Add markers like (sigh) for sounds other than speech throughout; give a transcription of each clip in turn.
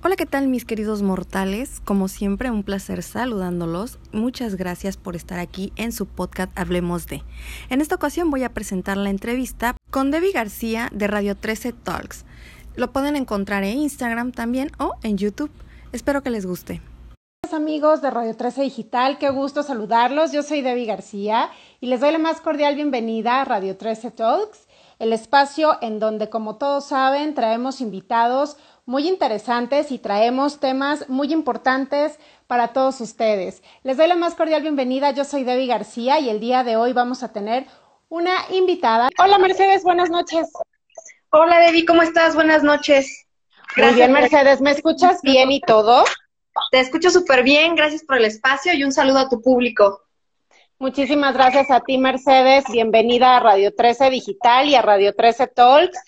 Hola, ¿qué tal mis queridos mortales? Como siempre, un placer saludándolos. Muchas gracias por estar aquí en su podcast Hablemos de. En esta ocasión voy a presentar la entrevista con Debbie García de Radio 13 Talks. Lo pueden encontrar en Instagram también o en YouTube. Espero que les guste. Amigos de Radio 13 Digital, qué gusto saludarlos. Yo soy Debbie García y les doy la más cordial bienvenida a Radio 13 Talks, el espacio en donde, como todos saben, traemos invitados muy interesantes y traemos temas muy importantes para todos ustedes. Les doy la más cordial bienvenida. Yo soy Debbie García y el día de hoy vamos a tener una invitada. Hola Mercedes, buenas noches. Hola Debbie, ¿cómo estás? Buenas noches. Muy bien Mercedes, ¿me escuchas bien y todo? Te escucho súper bien, gracias por el espacio y un saludo a tu público. Muchísimas gracias a ti, Mercedes. Bienvenida a Radio 13 Digital y a Radio 13 Talks.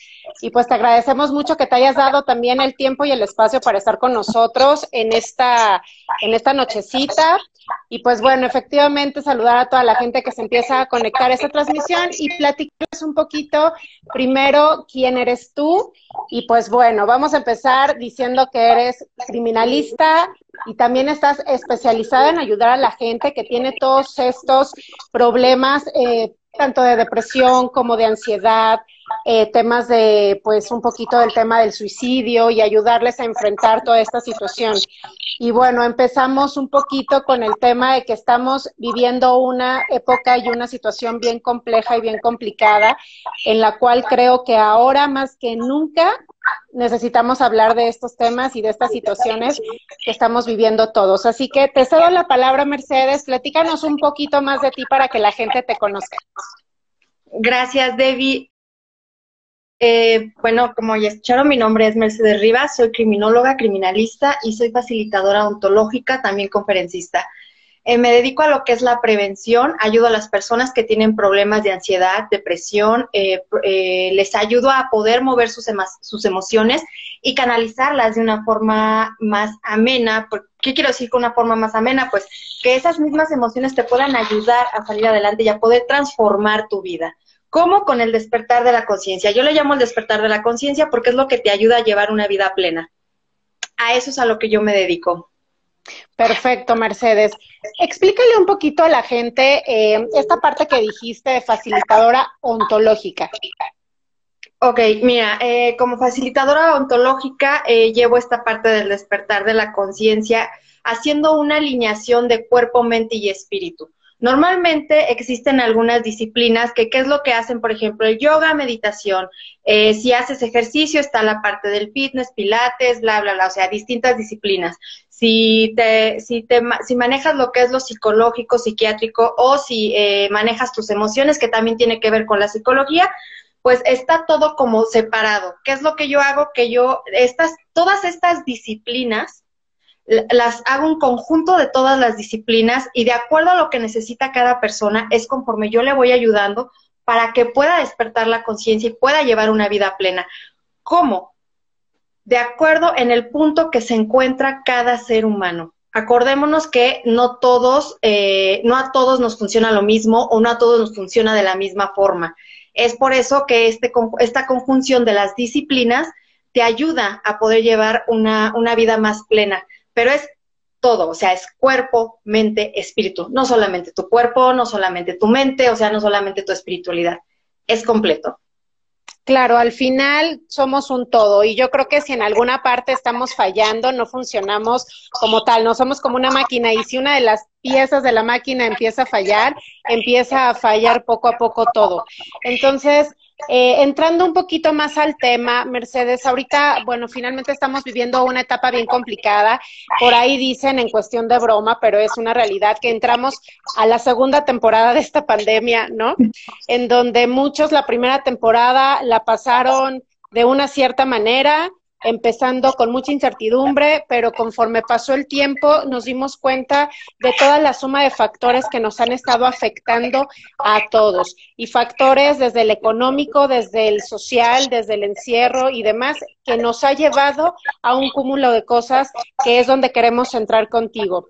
Y pues te agradecemos mucho que te hayas dado también el tiempo y el espacio para estar con nosotros en esta, en esta nochecita. Y pues bueno, efectivamente saludar a toda la gente que se empieza a conectar a esta transmisión y platicarles un poquito primero quién eres tú. Y pues bueno, vamos a empezar diciendo que eres criminalista y también estás especializada en ayudar a la gente que tiene todos estos problemas, eh, tanto de depresión como de ansiedad, eh, temas de, pues, un poquito del tema del suicidio y ayudarles a enfrentar toda esta situación. Y bueno, empezamos un poquito con el tema de que estamos viviendo una época y una situación bien compleja y bien complicada, en la cual creo que ahora más que nunca necesitamos hablar de estos temas y de estas situaciones que estamos viviendo todos. Así que te cedo la palabra, Mercedes. Platícanos un poquito más de ti para que la gente te conozca. Gracias, Debbie. Eh, bueno, como ya escucharon, mi nombre es Mercedes Rivas, soy criminóloga, criminalista y soy facilitadora ontológica, también conferencista. Eh, me dedico a lo que es la prevención, ayudo a las personas que tienen problemas de ansiedad, depresión, eh, les ayudo a poder mover sus, sus emociones y canalizarlas de una forma más amena. ¿Qué quiero decir con una forma más amena? Pues que esas mismas emociones te puedan ayudar a salir adelante y a poder transformar tu vida. ¿Cómo? Con el despertar de la conciencia. Yo le llamo el despertar de la conciencia porque es lo que te ayuda a llevar una vida plena. A eso es a lo que yo me dedico. Perfecto, Mercedes. Explícale un poquito a la gente eh, esta parte que dijiste de facilitadora ontológica. Ok, mira, eh, como facilitadora ontológica eh, llevo esta parte del despertar de la conciencia haciendo una alineación de cuerpo, mente y espíritu. Normalmente existen algunas disciplinas que, ¿qué es lo que hacen? Por ejemplo, el yoga, meditación. Eh, si haces ejercicio, está la parte del fitness, pilates, bla, bla, bla, o sea, distintas disciplinas. Si te, si te, si manejas lo que es lo psicológico, psiquiátrico, o si eh, manejas tus emociones, que también tiene que ver con la psicología, pues está todo como separado. ¿Qué es lo que yo hago? Que yo, estas, todas estas disciplinas, las hago un conjunto de todas las disciplinas y de acuerdo a lo que necesita cada persona es conforme yo le voy ayudando para que pueda despertar la conciencia y pueda llevar una vida plena. ¿Cómo? De acuerdo en el punto que se encuentra cada ser humano. Acordémonos que no todos, eh, no a todos nos funciona lo mismo o no a todos nos funciona de la misma forma. Es por eso que este, esta conjunción de las disciplinas te ayuda a poder llevar una, una vida más plena pero es todo, o sea, es cuerpo, mente, espíritu, no solamente tu cuerpo, no solamente tu mente, o sea, no solamente tu espiritualidad, es completo. Claro, al final somos un todo y yo creo que si en alguna parte estamos fallando, no funcionamos como tal, no somos como una máquina y si una de las piezas de la máquina empieza a fallar, empieza a fallar poco a poco todo. Entonces, eh, entrando un poquito más al tema, Mercedes, ahorita, bueno, finalmente estamos viviendo una etapa bien complicada. Por ahí dicen en cuestión de broma, pero es una realidad que entramos a la segunda temporada de esta pandemia, ¿no? En donde muchos la primera temporada la pasaron de una cierta manera, empezando con mucha incertidumbre, pero conforme pasó el tiempo nos dimos cuenta de toda la suma de factores que nos han estado afectando a todos. Y factores desde el económico, desde el social, desde el encierro y demás, que nos ha llevado a un cúmulo de cosas que es donde queremos entrar contigo.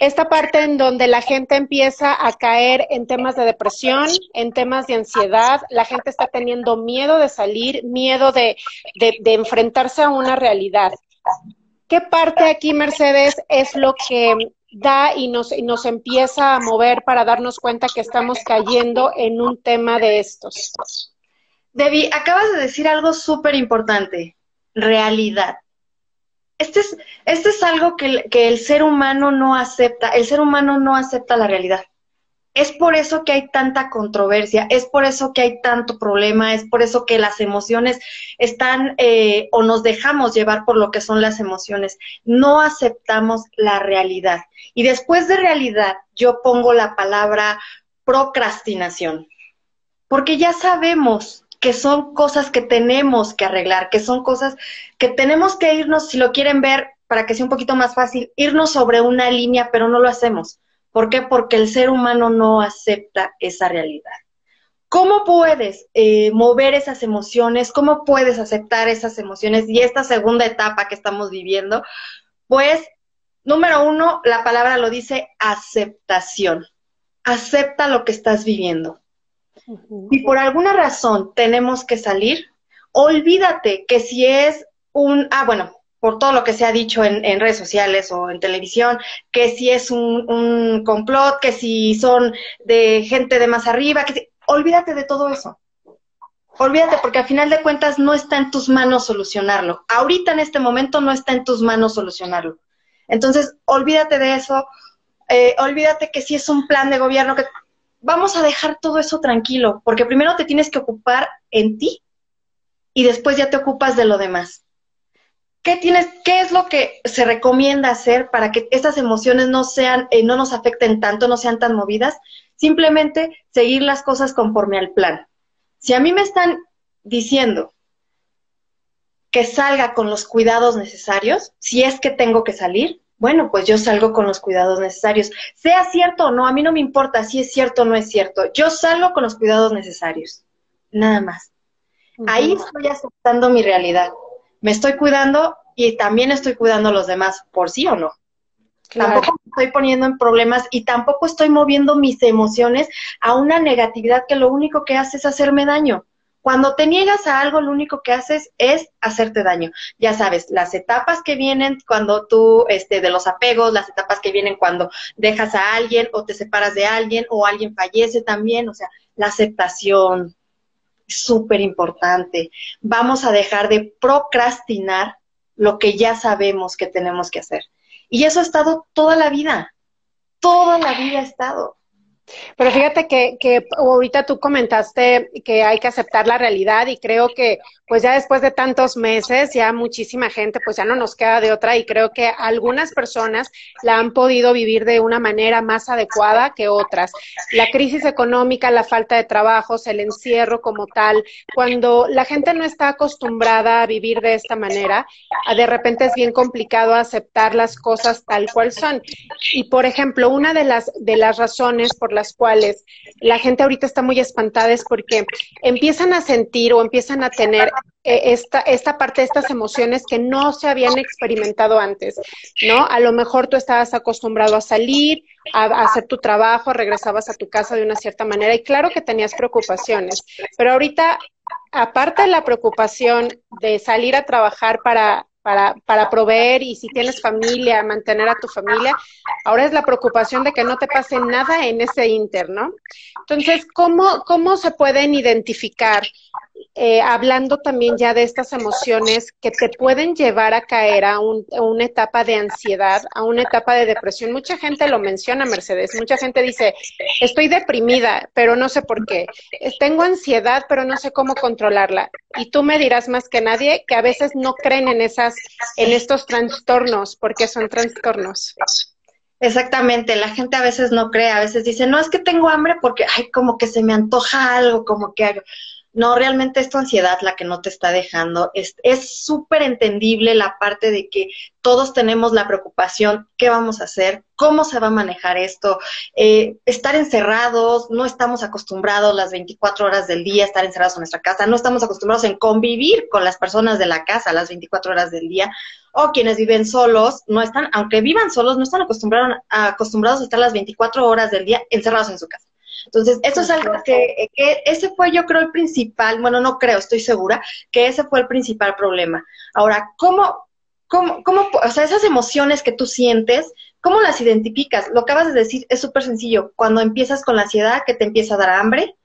Esta parte en donde la gente empieza a caer en temas de depresión, en temas de ansiedad, la gente está teniendo miedo de salir, miedo de, de, de enfrentarse a una realidad. ¿Qué parte aquí, Mercedes, es lo que da y nos, nos empieza a mover para darnos cuenta que estamos cayendo en un tema de estos? Debbie, acabas de decir algo súper importante, realidad. Este es, este es algo que que el ser humano no acepta, el ser humano no acepta la realidad. Es por eso que hay tanta controversia, es por eso que hay tanto problema, es por eso que las emociones están eh, o nos dejamos llevar por lo que son las emociones. No aceptamos la realidad. Y después de realidad, yo pongo la palabra procrastinación, porque ya sabemos que son cosas que tenemos que arreglar, que son cosas que tenemos que irnos, si lo quieren ver, para que sea un poquito más fácil, irnos sobre una línea, pero no lo hacemos ¿Por qué? Porque el ser humano no acepta esa realidad. ¿Cómo puedes eh, mover esas emociones? ¿Cómo puedes aceptar esas emociones? Y esta segunda etapa que estamos viviendo, pues, número uno, la palabra lo dice aceptación. Acepta lo que estás viviendo. Y por alguna razón tenemos que salir, olvídate que si es un, ah, bueno, por todo lo que se ha dicho en, redes sociales o en televisión, que si es un, complot, que si son de gente de más arriba, que olvídate de todo eso. Olvídate porque al final de cuentas no está en tus manos solucionarlo. Ahorita en este momento no está en tus manos solucionarlo. Entonces, olvídate de eso. Eh, olvídate que si es un plan de gobierno, que vamos a dejar todo eso tranquilo, porque primero te tienes que ocupar en ti y después ya te ocupas de lo demás. ¿Qué tienes, qué es lo que se recomienda hacer para que estas emociones no sean, eh, no nos afecten tanto, no sean tan movidas? Simplemente seguir las cosas conforme al plan. Si a mí me están diciendo que salga con los cuidados necesarios, si es que tengo que salir, bueno, pues yo salgo con los cuidados necesarios. Sea cierto o no, a mí no me importa si es cierto o no es cierto. Yo salgo con los cuidados necesarios. Nada más. Ahí estoy aceptando mi realidad me estoy cuidando y también estoy cuidando a los demás, por sí o no. Tampoco me estoy poniendo en problemas y tampoco estoy moviendo mis emociones a una negatividad que lo único que hace es hacerme daño. Cuando te niegas a algo, lo único que haces es hacerte daño. Ya sabes, las etapas que vienen cuando tú, este, de los apegos, las etapas que vienen cuando dejas a alguien o te separas de alguien o alguien fallece también, o sea, la aceptación, súper importante. Vamos a dejar de procrastinar lo que ya sabemos que tenemos que hacer. Y eso ha estado toda la vida, toda la vida ha estado. Pero fíjate que, que ahorita tú comentaste que hay que aceptar la realidad y creo que pues ya después de tantos meses, ya muchísima gente, pues ya no nos queda de otra y creo que algunas personas la han podido vivir de una manera más adecuada que otras. La crisis económica, la falta de trabajos, el encierro como tal, cuando la gente no está acostumbrada a vivir de esta manera, de repente es bien complicado aceptar las cosas tal cual son. Y por ejemplo, una de las, de las razones por las cuales la gente ahorita está muy espantada es porque empiezan a sentir o empiezan a tener eh, esta, esta parte de estas emociones que no se habían experimentado antes, ¿no? A lo mejor tú estabas acostumbrado a salir, a, hacer tu trabajo, regresabas a tu casa de una cierta manera y claro que tenías preocupaciones, pero ahorita, aparte de la preocupación de salir a trabajar para para, para proveer y si tienes familia, mantener a tu familia. Ahora es la preocupación de que no te pase nada en ese inter, ¿no? Entonces, ¿cómo, cómo se pueden identificar eh, hablando también ya de estas emociones que te pueden llevar a caer a, una etapa de ansiedad, a una etapa de depresión. Mucha gente lo menciona, Mercedes. Mucha gente dice, estoy deprimida, pero no sé por qué. Tengo ansiedad, pero no sé cómo controlarla. Y tú me dirás más que nadie que a veces no creen en esas, en estos trastornos, porque son trastornos. Exactamente, la gente a veces no cree, a veces dice, no es que tengo hambre porque, ay, como que se me antoja algo, como que no, realmente es tu ansiedad la que no te está dejando. Es súper entendible la parte de que todos tenemos la preocupación, ¿qué vamos a hacer? ¿Cómo se va a manejar esto? Eh, estar encerrados, no estamos acostumbrados las 24 horas del día a estar encerrados en nuestra casa, no estamos acostumbrados en convivir con las personas de la casa las 24 horas del día, o quienes viven solos, no están, aunque vivan solos, no están acostumbrados, acostumbrados a estar las 24 horas del día encerrados en su casa. Entonces, eso es algo que, que, ese fue yo creo el principal, bueno, no creo, estoy segura, que ese fue el principal problema. Ahora, ¿cómo, ¿cómo, cómo, o sea, esas emociones que tú sientes, ¿cómo las identificas? Lo que acabas de decir es súper sencillo. Cuando empiezas con la ansiedad, que te empieza a dar hambre,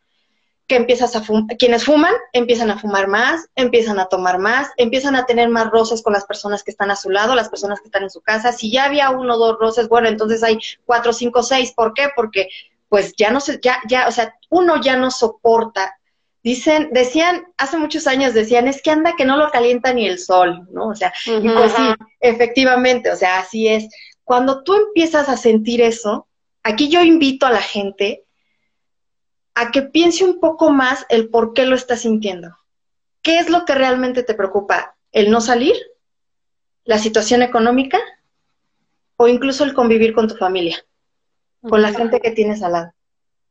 que empiezas a fumar, quienes fuman empiezan a fumar más, empiezan a tomar más, empiezan a tener más roces con las personas que están a su lado, las personas que están en su casa. Si ya había uno o dos roces, bueno, entonces hay cuatro, cinco, seis. ¿Por qué? Porque pues ya no se, ya, ya, o sea, uno ya no soporta. Dicen, decían, hace muchos años decían, es que anda que no lo calienta ni el sol, ¿no? O sea, y pues sí, efectivamente, o sea, así es. Cuando tú empiezas a sentir eso, aquí yo invito a la gente a que piense un poco más el por qué lo estás sintiendo. ¿Qué es lo que realmente te preocupa? ¿El no salir? ¿La situación económica? ¿O incluso el convivir con tu familia? Con la gente que tienes al lado.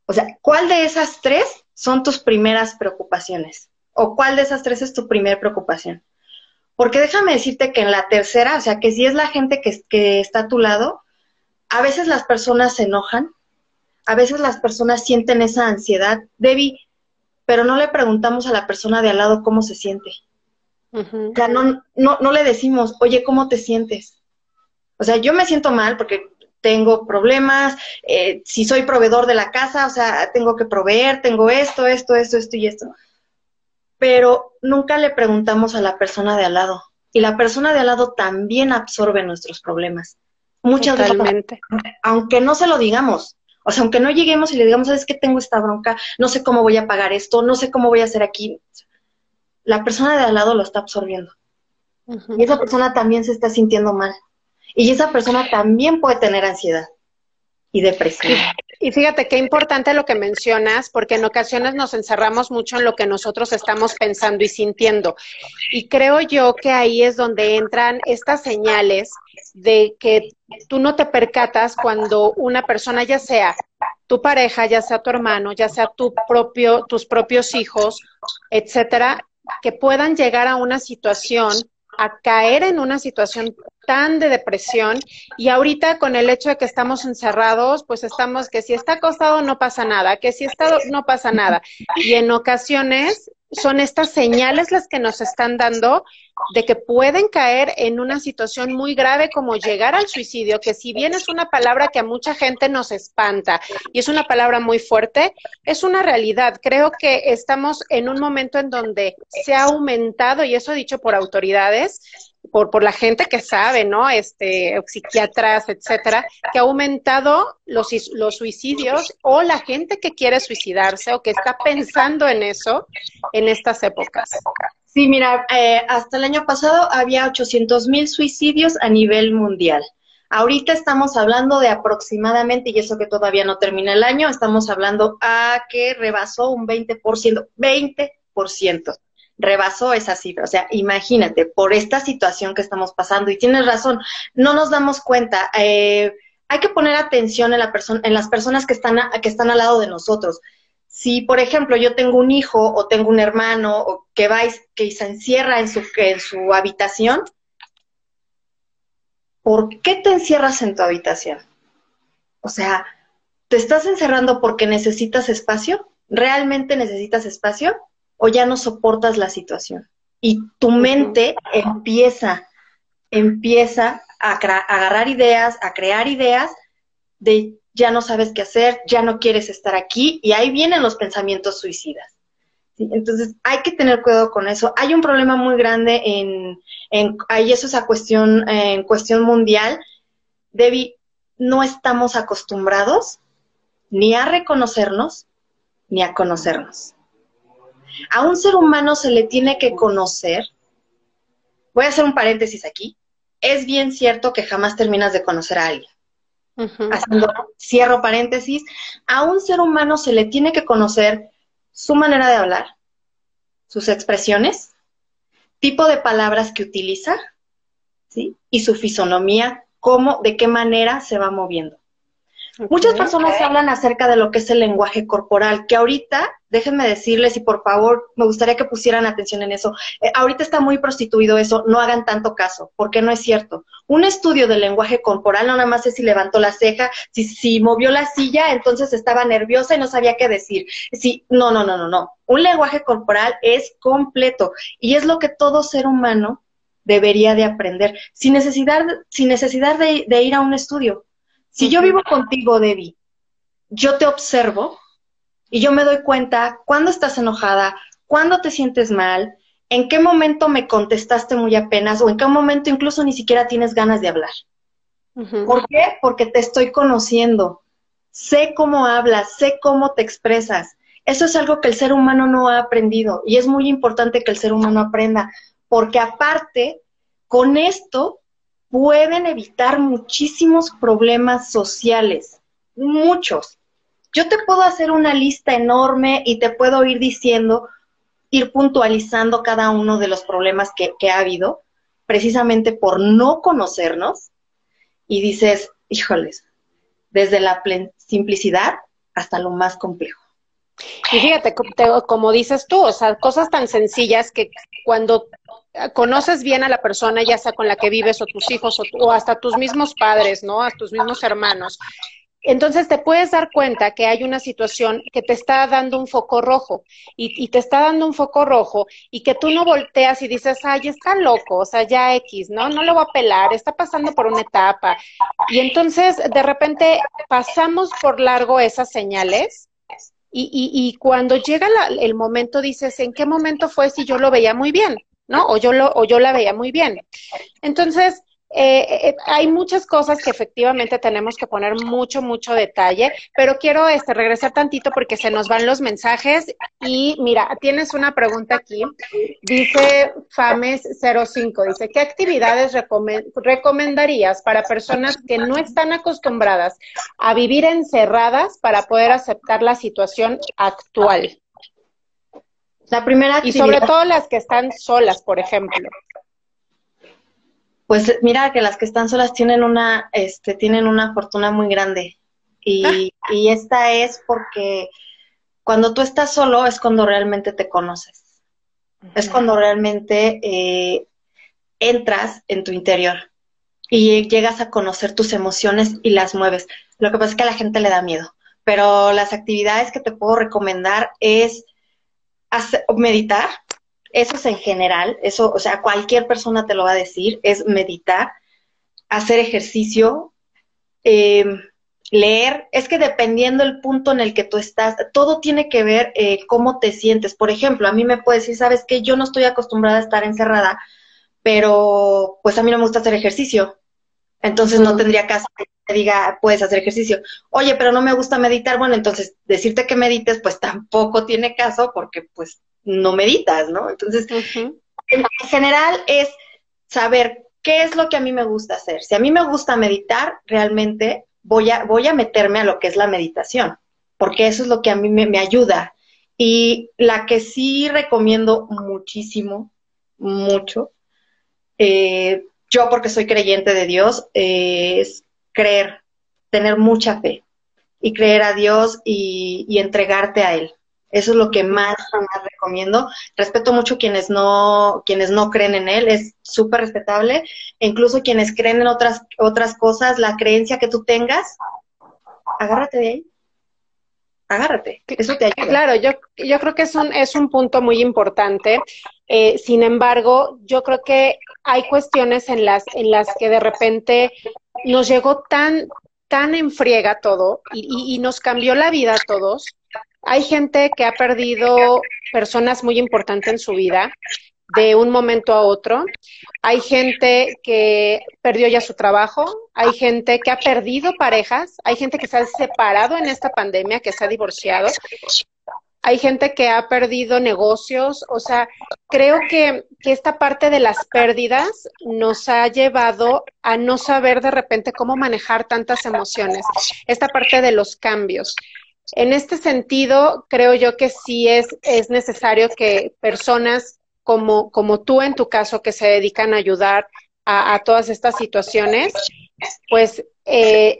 O sea, ¿cuál de esas tres son tus primeras preocupaciones? ¿O cuál de esas tres es tu primera preocupación? Porque déjame decirte que en la tercera, o sea, que si es la gente que, que está a tu lado, a veces las personas se enojan, a veces las personas sienten esa ansiedad, Debbie, pero no le preguntamos a la persona de al lado cómo se siente. O sea, no, no, no le decimos, oye, ¿cómo te sientes? O sea, yo me siento mal porque tengo problemas, eh, si soy proveedor de la casa, o sea, tengo que proveer, tengo esto, esto, esto, esto y esto. Pero nunca le preguntamos a la persona de al lado. Y la persona de al lado también absorbe nuestros problemas. Muchas veces, aunque no se lo digamos, o sea, aunque no lleguemos y le digamos, ¿sabes qué? Tengo esta bronca, no sé cómo voy a pagar esto, no sé cómo voy a hacer aquí. La persona de al lado lo está absorbiendo. Y esa persona también se está sintiendo mal. Y esa persona también puede tener ansiedad y depresión. Y fíjate qué importante lo que mencionas, porque en ocasiones nos encerramos mucho en lo que nosotros estamos pensando y sintiendo. Y creo yo que ahí es donde entran estas señales de que tú no te percatas cuando una persona, ya sea tu pareja, ya sea tu hermano, ya sea tu propio, tus propios hijos, etcétera, que puedan llegar a una situación a caer en una situación tan de depresión y ahorita con el hecho de que estamos encerrados, pues estamos que si está acostado no pasa nada, que si está no pasa nada. Y en ocasiones son estas señales las que nos están dando de que pueden caer en una situación muy grave como llegar al suicidio, que si bien es una palabra que a mucha gente nos espanta y es una palabra muy fuerte, es una realidad. Creo que estamos en un momento en donde se ha aumentado, y eso dicho por autoridades, por, por la gente que sabe, ¿no? Este, psiquiatras, etcétera, que ha aumentado los, los suicidios o la gente que quiere suicidarse o que está pensando en eso en estas épocas. Sí, mira, eh, hasta el año pasado había 800 mil suicidios a nivel mundial. Ahorita estamos hablando de aproximadamente, y eso que todavía no termina el año, estamos hablando a que rebasó un 20%, 20% rebasó esa cifra. O sea, imagínate, por esta situación que estamos pasando, y tienes razón, no nos damos cuenta. Eh, hay que poner atención en, la en las personas que están, que están al lado de nosotros. Si, por ejemplo, yo tengo un hijo o tengo un hermano o que va que se encierra en su, en su habitación, ¿por qué te encierras en tu habitación? O sea, ¿te estás encerrando porque necesitas espacio? ¿Realmente necesitas espacio? O ya no soportas la situación. Y tu mente empieza, empieza a, agarrar ideas, a crear ideas de ya no sabes qué hacer, ya no quieres estar aquí, y ahí vienen los pensamientos suicidas. Entonces, hay que tener cuidado con eso. Hay un problema muy grande en, en ahí eso es a cuestión, en cuestión mundial. Debbie, no estamos acostumbrados ni a reconocernos ni a conocernos. A un ser humano se le tiene que conocer. Voy a hacer un paréntesis aquí. Es bien cierto que jamás terminas de conocer a alguien. Haciendo, cierro paréntesis. A un ser humano se le tiene que conocer su manera de hablar, sus expresiones, tipo de palabras que utiliza, ¿sí? Y su fisonomía, cómo, de qué manera se va moviendo. Muchas personas hablan acerca de lo que es el lenguaje corporal, que ahorita, déjenme decirles y por favor, me gustaría que pusieran atención en eso. Eh, ahorita está muy prostituido eso, no hagan tanto caso, porque no es cierto. Un estudio del lenguaje corporal no nada más es si levantó la ceja, si, si movió la silla, entonces estaba nerviosa y no sabía qué decir. Si, no, no, no, no, no. Un lenguaje corporal es completo y es lo que todo ser humano debería de aprender, sin necesidad, sin necesidad de, de ir a un estudio. Si yo vivo contigo, Debbie, yo te observo y yo me doy cuenta cuando estás enojada, cuando te sientes mal, en qué momento me contestaste muy apenas o en qué momento incluso ni siquiera tienes ganas de hablar. ¿Por qué? Porque te estoy conociendo. Sé cómo hablas, sé cómo te expresas. Eso es algo que el ser humano no ha aprendido y es muy importante que el ser humano aprenda, porque aparte, con esto pueden evitar muchísimos problemas sociales, muchos. Yo te puedo hacer una lista enorme y te puedo ir diciendo, ir puntualizando cada uno de los problemas que, ha habido, precisamente por no conocernos, y dices, híjoles, desde la simplicidad hasta lo más complejo. Y fíjate, como dices tú, o sea, cosas tan sencillas que cuando conoces bien a la persona, ya sea con la que vives o tus hijos o, hasta tus mismos padres, ¿no? A tus mismos hermanos. Entonces te puedes dar cuenta que hay una situación que te está dando un foco rojo y, te está dando un foco rojo y que tú no volteas y dices, ay, está loco, o sea, ya X, ¿no? No lo voy a pelar, está pasando por una etapa. Y entonces de repente pasamos por largo esas señales y, y, y cuando llega el momento dices, ¿en qué momento fue si yo lo veía muy bien? ¿No? O yo, lo, o yo la veía muy bien. Entonces, eh, eh, hay muchas cosas que efectivamente tenemos que poner mucho, mucho detalle, pero quiero este, regresar tantito porque se nos van los mensajes y mira, tienes una pregunta aquí. Dice Fames05, dice, ¿qué actividades recomendarías para personas que no están acostumbradas a vivir encerradas para poder aceptar la situación actual? La primera actividad. Y sobre todo las que están solas, por ejemplo pues mira que las que están solas tienen una, este, tienen una fortuna muy grande. Y, ah. y esta es porque cuando tú estás solo es cuando realmente te conoces. Es cuando realmente eh, entras en tu interior y llegas a conocer tus emociones y las mueves. Lo que pasa es que a la gente le da miedo, pero las actividades que te puedo recomendar es hacer, meditar, eso es en general, eso, o sea, cualquier persona te lo va a decir, es meditar, hacer ejercicio, em, leer, es que dependiendo el punto en el que tú estás, todo tiene que ver eh, cómo te sientes. Por ejemplo, a mí me puede decir, sabes que yo no estoy acostumbrada a estar encerrada, pero pues a mí no me gusta hacer ejercicio. Entonces no tendría caso que te diga, puedes hacer ejercicio. Oye, pero no me gusta meditar. Bueno, entonces decirte que medites, pues tampoco tiene caso porque pues no meditas, ¿no? Entonces, en general es saber qué es lo que a mí me gusta hacer. Si a mí me gusta meditar, realmente voy a, voy a meterme a lo que es la meditación, porque eso es lo que a mí me, ayuda. Y la que sí recomiendo muchísimo, mucho, eh, yo porque soy creyente de Dios, eh, es creer, tener mucha fe y creer a Dios y entregarte a Él. Eso es lo que más, recomiendo. Respeto mucho quienes no, quienes no creen en él, es súper respetable. E incluso quienes creen en otras, otras cosas, la creencia que tú tengas, agárrate de ahí. Agárrate, eso te ayuda. Claro, yo, yo creo que es un, es un punto muy importante. Eh, sin embargo, yo creo que hay cuestiones en las, en las que de repente nos llegó tan, tan en friega todo y, y nos cambió la vida a todos hay gente que ha perdido personas muy importantes en su vida de un momento a otro. Hay gente que perdió ya su trabajo, hay gente que ha perdido parejas, hay gente que se ha separado en esta pandemia, que se ha divorciado. Hay gente que ha perdido negocios, o sea, creo que, que esta parte de las pérdidas nos ha llevado a no saber de repente cómo manejar tantas emociones, esta parte de los cambios. En este sentido, creo yo que sí es, es necesario que personas como, como tú en tu caso, que se dedican a ayudar a, todas estas situaciones, pues eh,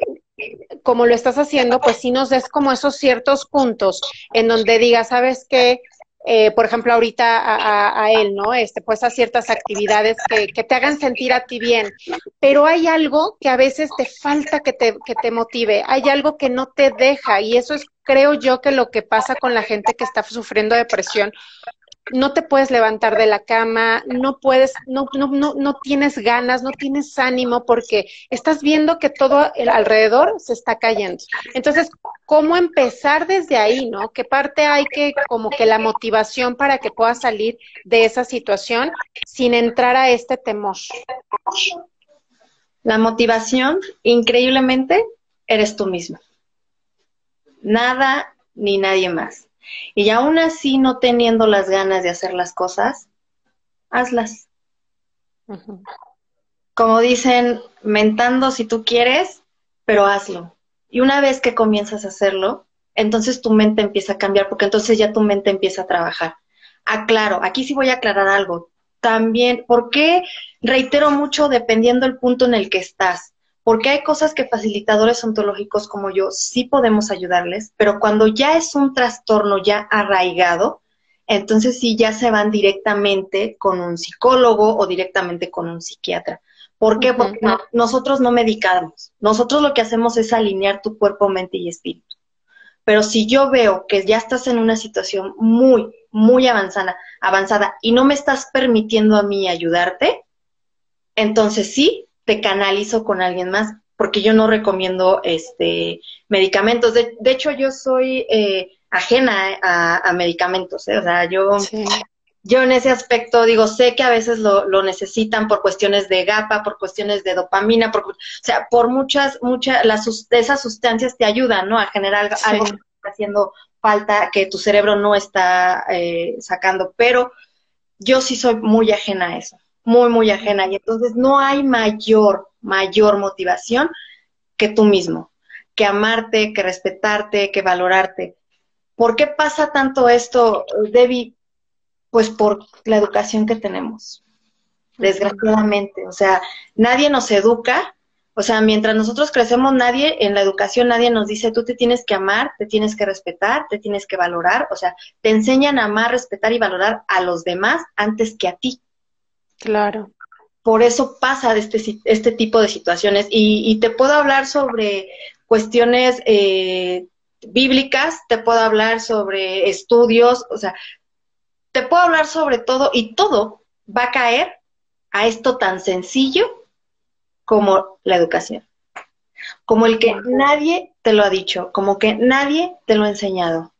como lo estás haciendo, pues sí nos des como esos ciertos puntos en donde digas, ¿sabes qué? Eh, por ejemplo, ahorita a, él, ¿no? Este, pues a ciertas actividades que, que, te hagan sentir a ti bien. Pero hay algo que a veces te falta que te, que te motive, hay algo que no te deja y eso es, creo yo, que lo que pasa con la gente que está sufriendo depresión, no te puedes levantar de la cama, no puedes, no, no, no, no tienes ganas, no tienes ánimo porque estás viendo que todo el alrededor se está cayendo. Entonces, ¿cómo empezar desde ahí, no? ¿Qué parte hay que, como que la motivación para que puedas salir de esa situación sin entrar a este temor? La motivación, increíblemente, eres tú mismo. Nada ni nadie más. Y aún así, no teniendo las ganas de hacer las cosas, hazlas. Como dicen, mentando si tú quieres, pero hazlo. Y una vez que comienzas a hacerlo, entonces tu mente empieza a cambiar, porque entonces ya tu mente empieza a trabajar. Aclaro, aquí sí voy a aclarar algo. También, ¿por qué reitero mucho dependiendo el punto en el que estás? Porque hay cosas que facilitadores ontológicos como yo sí podemos ayudarles, pero cuando ya es un trastorno ya arraigado, entonces sí ya se van directamente con un psicólogo o directamente con un psiquiatra. ¿Por qué? Porque nosotros no medicamos. Nosotros lo que hacemos es alinear tu cuerpo, mente y espíritu. Pero si yo veo que ya estás en una situación muy, muy avanzada, avanzada y no me estás permitiendo a mí ayudarte, entonces sí, te canalizo con alguien más, porque yo no recomiendo este medicamentos. De, hecho, yo soy eh, ajena a, medicamentos, ¿eh? o sea, yo, yo en ese aspecto digo, sé que a veces lo, lo, necesitan por cuestiones de GAPA, por cuestiones de dopamina, por, o sea, por muchas, muchas, las, esas sustancias te ayudan, ¿no? A generar algo que está haciendo falta, que tu cerebro no está eh, sacando, pero yo sí soy muy ajena a eso muy, muy ajena. Y entonces no hay mayor, mayor motivación que tú mismo, que amarte, que respetarte, que valorarte. ¿Por qué pasa tanto esto, Debbie? Pues por la educación que tenemos, desgraciadamente. O sea, nadie nos educa. O sea, mientras nosotros crecemos, nadie en la educación, nadie nos dice, tú te tienes que amar, te tienes que respetar, te tienes que valorar. O sea, te enseñan a amar, respetar y valorar a los demás antes que a ti. Claro. Por eso pasa este, este tipo de situaciones. Y, te puedo hablar sobre cuestiones eh, bíblicas, te puedo hablar sobre estudios, o sea, te puedo hablar sobre todo y todo va a caer a esto tan sencillo como la educación. Como el que nadie te lo ha dicho, como que nadie te lo ha enseñado.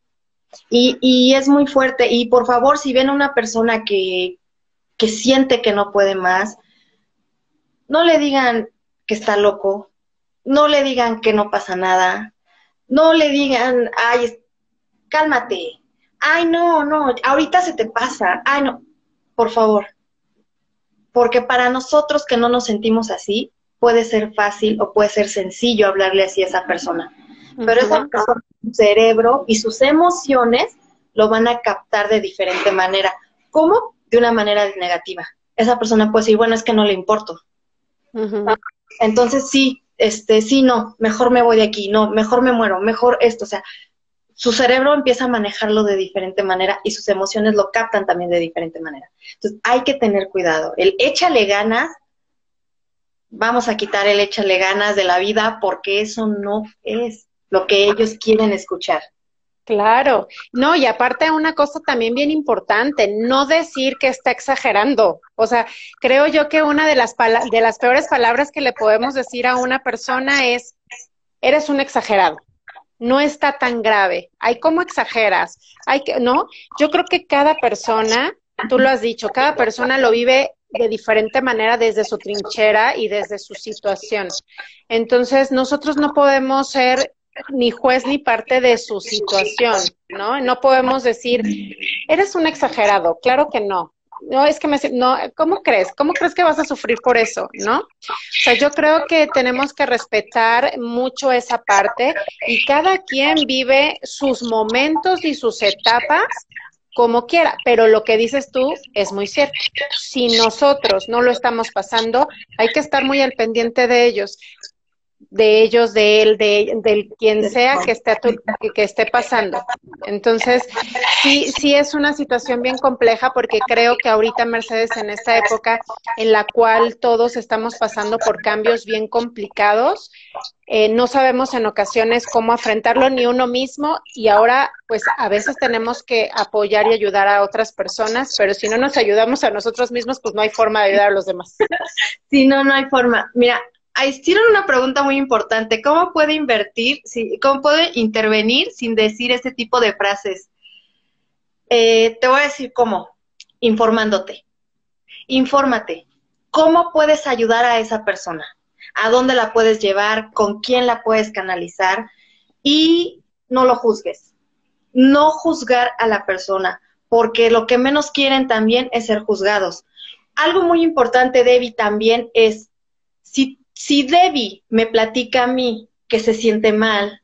Y, y es muy fuerte. Y por favor, si ven a una persona que, que siente que no puede más, no le digan que está loco, no le digan que no pasa nada, no le digan, ay, cálmate, ay, no, no, ahorita se te pasa, ay, no, por favor. Porque para nosotros que no nos sentimos así, puede ser fácil o puede ser sencillo hablarle así a esa persona. Pero esa persona, su cerebro y sus emociones lo van a captar de diferente manera. ¿Cómo? De una manera negativa. Esa persona puede decir, bueno, es que no le importo. Entonces sí, este, sí, no, mejor me voy de aquí, no, mejor me muero, mejor esto, o sea, su cerebro empieza a manejarlo de diferente manera y sus emociones lo captan también de diferente manera. Entonces hay que tener cuidado. El échale ganas, vamos a quitar el échale ganas de la vida porque eso no es lo que ellos quieren escuchar. Claro, no, y aparte una cosa también bien importante, no decir que está exagerando. O sea, creo yo que una de las, de las peores palabras que le podemos decir a una persona es, eres un exagerado, no está tan grave. Hay cómo exageras, hay que, ¿no? Yo creo que cada persona, tú lo has dicho, cada persona lo vive de diferente manera desde su trinchera y desde su situación. Entonces, nosotros no podemos ser ni juez ni parte de su situación, ¿no? No podemos decir, eres un exagerado, claro que no. No, es que me, no, ¿cómo crees? ¿Cómo crees que vas a sufrir por eso? ¿No? O sea, yo creo que tenemos que respetar mucho esa parte y cada quien vive sus momentos y sus etapas como quiera, pero lo que dices tú es muy cierto. Si nosotros no lo estamos pasando, hay que estar muy al pendiente de ellos de ellos, de él, de del quien sea que esté, que esté pasando. Entonces, sí, sí es una situación bien compleja porque creo que ahorita Mercedes en esta época en la cual todos estamos pasando por cambios bien complicados, eh, no sabemos en ocasiones cómo afrontarlo ni uno mismo y ahora pues a veces tenemos que apoyar y ayudar a otras personas, pero si no nos ayudamos a nosotros mismos, pues no hay forma de ayudar a los demás. (laughs) Sí, no, no hay forma. Mira, hicieron una pregunta muy importante. ¿Cómo puede invertir, cómo puede intervenir sin decir ese tipo de frases? Eh, te voy a decir cómo, informándote. Infórmate. ¿Cómo puedes ayudar a esa persona? ¿A dónde la puedes llevar? ¿Con quién la puedes canalizar? Y no lo juzgues. No juzgar a la persona, porque lo que menos quieren también es ser juzgados. Algo muy importante, Debbie, también es, si si Debbie me platica a mí que se siente mal,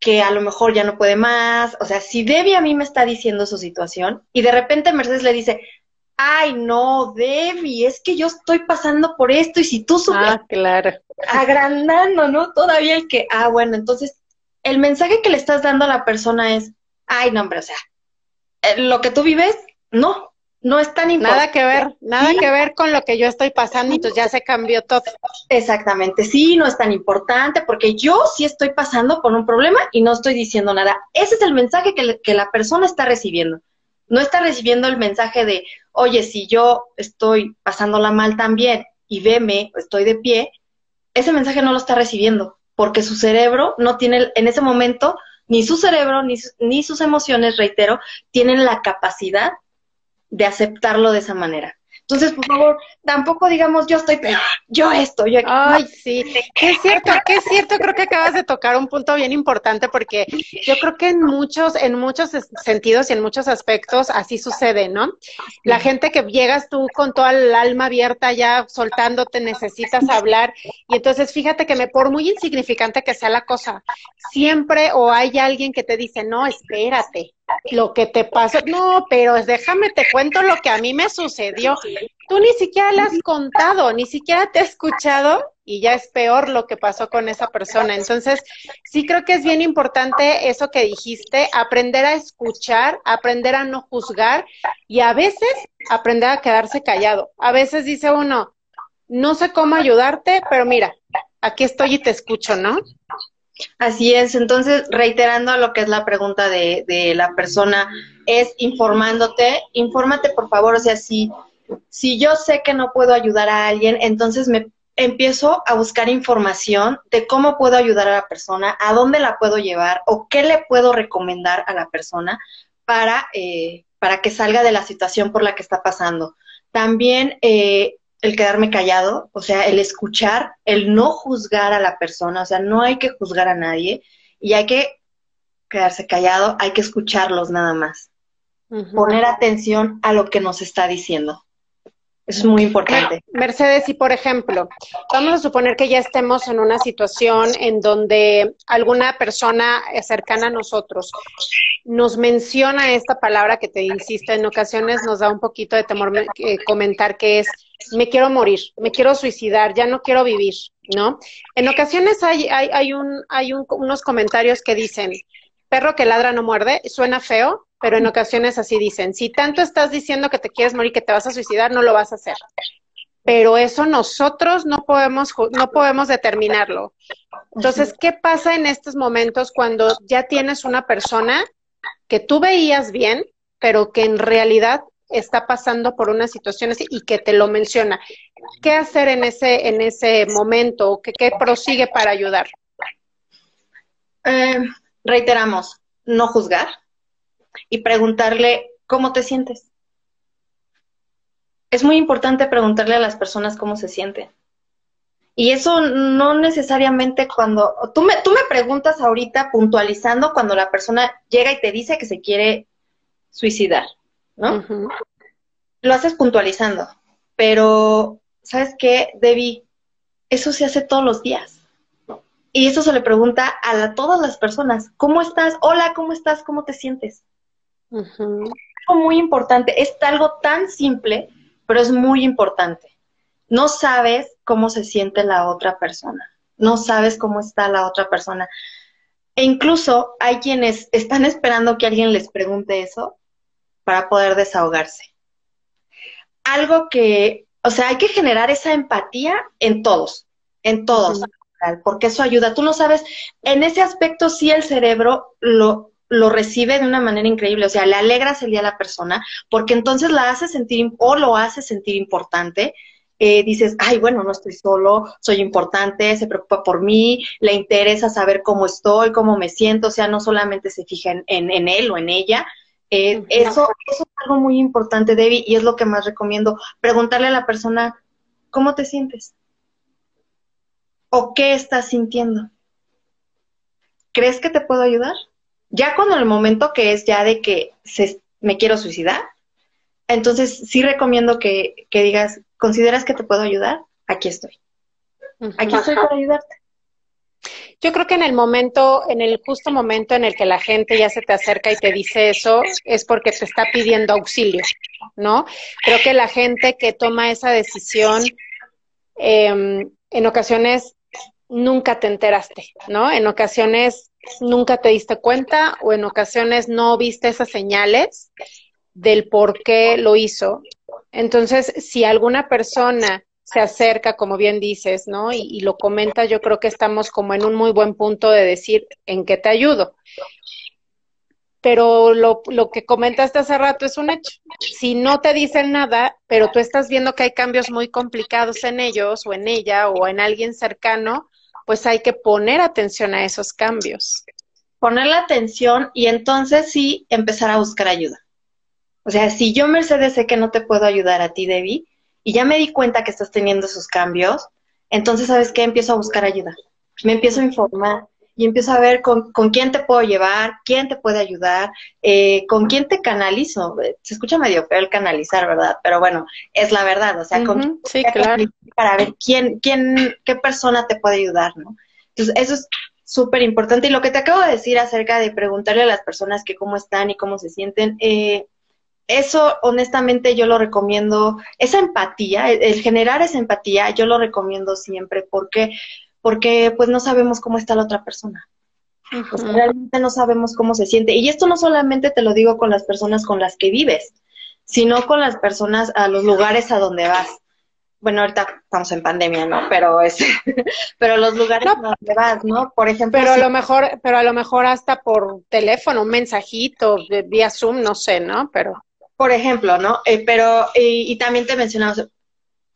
que a lo mejor ya no puede más, o sea, si Debbie a mí me está diciendo su situación y de repente Mercedes le dice, ay, no, Debbie, es que yo estoy pasando por esto y si tú supieras, ah, claro. agrandando, ¿no? Todavía el que, ah, bueno, entonces el mensaje que le estás dando a la persona es, ay, no, hombre, o sea, eh, lo que tú vives, no, no es tan importante. Nada que ver, nada que ver con lo que yo estoy pasando, entonces ya se cambió todo. Exactamente, sí, no es tan importante porque yo sí estoy pasando por un problema y no estoy diciendo nada. Ese es el mensaje que, que la persona está recibiendo. No está recibiendo el mensaje de, oye, si yo estoy pasándola mal también y veme, estoy de pie, ese mensaje no lo está recibiendo porque su cerebro no tiene en ese momento, ni su cerebro, ni, ni sus emociones, reitero, tienen la capacidad de aceptarlo de esa manera. Entonces, por favor, tampoco digamos yo estoy peor, yo esto, yo Ay, sí, es cierto, que es cierto, creo que acabas de tocar un punto bien importante porque yo creo que en muchos, en muchos sentidos y en muchos aspectos así sucede, ¿no? La gente que llegas tú con toda el alma abierta ya soltándote, necesitas hablar y entonces fíjate que me, por muy insignificante que sea la cosa, siempre o hay alguien que te dice, no, espérate, lo que te pasó. No, pero déjame te cuento lo que a mí me sucedió. Tú ni siquiera le has contado, ni siquiera te he escuchado y ya es peor lo que pasó con esa persona. Entonces, sí creo que es bien importante eso que dijiste, aprender a escuchar, aprender a no juzgar y a veces aprender a quedarse callado. A veces dice uno, no sé cómo ayudarte, pero mira, aquí estoy y te escucho, ¿no? Así es, entonces reiterando lo que es la pregunta de, de, la persona, es informándote, infórmate por favor, o sea, si, si yo sé que no puedo ayudar a alguien, entonces me empiezo a buscar información de cómo puedo ayudar a la persona, a dónde la puedo llevar o qué le puedo recomendar a la persona para, eh, para que salga de la situación por la que está pasando. También eh, el quedarme callado, o sea, el escuchar, el no juzgar a la persona, o sea, no hay que juzgar a nadie y hay que quedarse callado, hay que escucharlos nada más. Poner atención a lo que nos está diciendo. Es muy importante. Mercedes, y por ejemplo, vamos a suponer que ya estemos en una situación en donde alguna persona cercana a nosotros nos menciona esta palabra que te insisto, en ocasiones nos da un poquito de temor eh, comentar que es me quiero morir, me quiero suicidar, ya no quiero vivir, ¿no? En ocasiones hay, hay, hay, un, hay unos comentarios que dicen, perro que ladra no muerde, suena feo, pero en ocasiones así dicen, si tanto estás diciendo que te quieres morir, que te vas a suicidar, no lo vas a hacer. Pero eso nosotros no podemos, no podemos determinarlo. Entonces, ¿qué pasa en estos momentos cuando ya tienes una persona que tú veías bien, pero que en realidad está pasando por una situación así y que te lo menciona? ¿Qué hacer en ese, en ese momento? ¿Qué, qué prosigue para ayudar? Eh, reiteramos, no juzgar, y preguntarle cómo te sientes. Es muy importante preguntarle a las personas cómo se sienten. Y eso no necesariamente cuando tú me, tú me preguntas ahorita puntualizando cuando la persona llega y te dice que se quiere suicidar, ¿no? Lo haces puntualizando, pero ¿sabes qué, Debbie? Eso se hace todos los días. Y eso se le pregunta a todas las personas, ¿cómo estás? Hola, ¿cómo estás? ¿Cómo te sientes? Algo muy importante, es algo tan simple, pero es muy importante. No sabes cómo se siente la otra persona. no sabes cómo está la otra persona. E incluso hay quienes están esperando que alguien les pregunte eso para poder desahogarse. Algo que, o sea, hay que generar esa empatía en todos, en todos, porque eso ayuda. Tú no sabes, en ese aspecto sí el cerebro lo, lo recibe de una manera increíble, o sea, le alegras el día a la persona, porque entonces la hace sentir o lo hace sentir importante. Eh, dices, ay, bueno, no estoy solo, soy importante, se preocupa por mí, le interesa saber cómo estoy, cómo me siento, o sea, no solamente se fija en, en, él o en ella. Eh, eso, eso es algo muy importante, Debbie, y es lo que más recomiendo, preguntarle a la persona, ¿cómo te sientes? ¿O qué estás sintiendo? ¿Crees que te puedo ayudar? Ya cuando el momento que es ya de que se, me quiero suicidar, entonces sí recomiendo que, que digas, ¿consideras que te puedo ayudar? Aquí estoy. Aquí estoy para ayudarte. Yo creo que en el momento, en el justo momento en el que la gente ya se te acerca y te dice eso, es porque te está pidiendo auxilio, ¿no? Creo que la gente que toma esa decisión, em, en ocasiones nunca te enteraste, ¿no? En ocasiones nunca te diste cuenta o en ocasiones no viste esas señales del por qué lo hizo. Entonces, si alguna persona se acerca, como bien dices, ¿no? Y, lo comenta, yo creo que estamos como en un muy buen punto de decir en qué te ayudo. Pero lo, lo que comentaste hace rato es un hecho. Si no te dicen nada, pero tú estás viendo que hay cambios muy complicados en ellos o en ella o en alguien cercano, pues hay que poner atención a esos cambios. Poner la atención y entonces sí empezar a buscar ayuda. O sea, si yo, Mercedes, sé que no te puedo ayudar a ti, Debbie, y ya me di cuenta que estás teniendo esos cambios, entonces, ¿sabes qué? Empiezo a buscar ayuda. Me empiezo a informar y empiezo a ver con, quién te puedo llevar, quién te puede ayudar, eh, con quién te canalizo. Se escucha medio feo el canalizar, ¿verdad? Pero bueno, es la verdad. O sea, con sí, claro para ver quién, quién, qué persona te puede ayudar, ¿no? Entonces, eso es súper importante. Y lo que te acabo de decir acerca de preguntarle a las personas que cómo están y cómo se sienten, eh, eso honestamente yo lo recomiendo, esa empatía, el, generar esa empatía, yo lo recomiendo siempre porque, porque pues no sabemos cómo está la otra persona. realmente no sabemos cómo se siente. Y esto no solamente te lo digo con las personas con las que vives, sino con las personas a los lugares a donde vas bueno, ahorita estamos en pandemia, ¿no? Pero es, (laughs) pero los lugares donde vas, ¿no? Por ejemplo. Pero a lo mejor, pero a lo mejor hasta por teléfono, un mensajito, vía Zoom, no sé, ¿no? Pero. Por ejemplo, ¿no? Eh, pero, y, también te mencionamos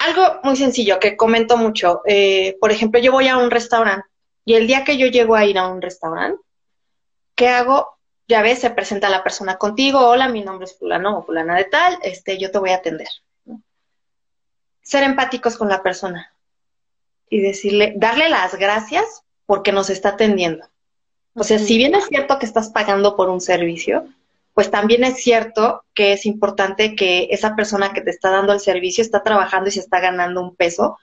algo muy sencillo que comento mucho. Eh, por ejemplo, yo voy a un restaurante y el día que yo llego a ir a un restaurante, ¿qué hago? Ya ves, se presenta la persona contigo, hola, mi nombre es fulano o fulana de tal, este, yo te voy a atender ser empáticos con la persona y decirle, darle las gracias porque nos está atendiendo. O sea, si bien es cierto que estás pagando por un servicio, pues también es cierto que es importante que esa persona que te está dando el servicio está trabajando y se está ganando un peso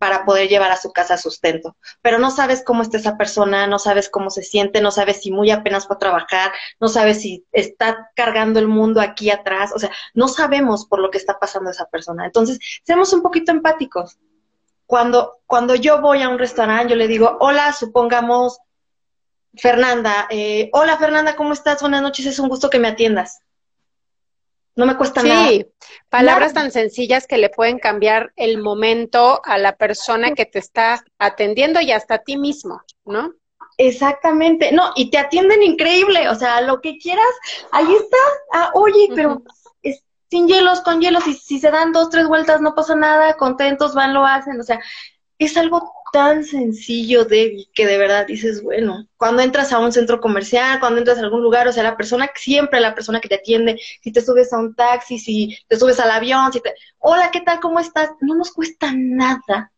para poder llevar a su casa sustento. Pero no sabes cómo está esa persona, no sabes cómo se siente, no sabes si muy apenas fue a trabajar, no sabes si está cargando el mundo aquí atrás, o sea, no sabemos por lo que está pasando esa persona. Entonces, seamos un poquito empáticos. Cuando, cuando yo voy a un restaurante, yo le digo, hola, supongamos, Fernanda, eh, hola Fernanda, ¿cómo estás? Buenas noches, es un gusto que me atiendas. No me cuesta nada. Sí, palabras tan sencillas que le pueden cambiar el momento a la persona que te está atendiendo y hasta a ti mismo, ¿no? Exactamente, no, y te atienden increíble, o sea, lo que quieras, ahí está, ah, oye, pero es sin hielos, con hielos, y si se dan dos, tres vueltas, no pasa nada, contentos van, lo hacen, o sea, es algo tan sencillo, de que de verdad dices, bueno, cuando entras a un centro comercial, cuando entras a algún lugar, o sea, la persona, siempre la persona que te atiende, si te subes a un taxi, si te subes al avión, si te, hola, ¿qué tal? ¿Cómo estás? No nos cuesta nada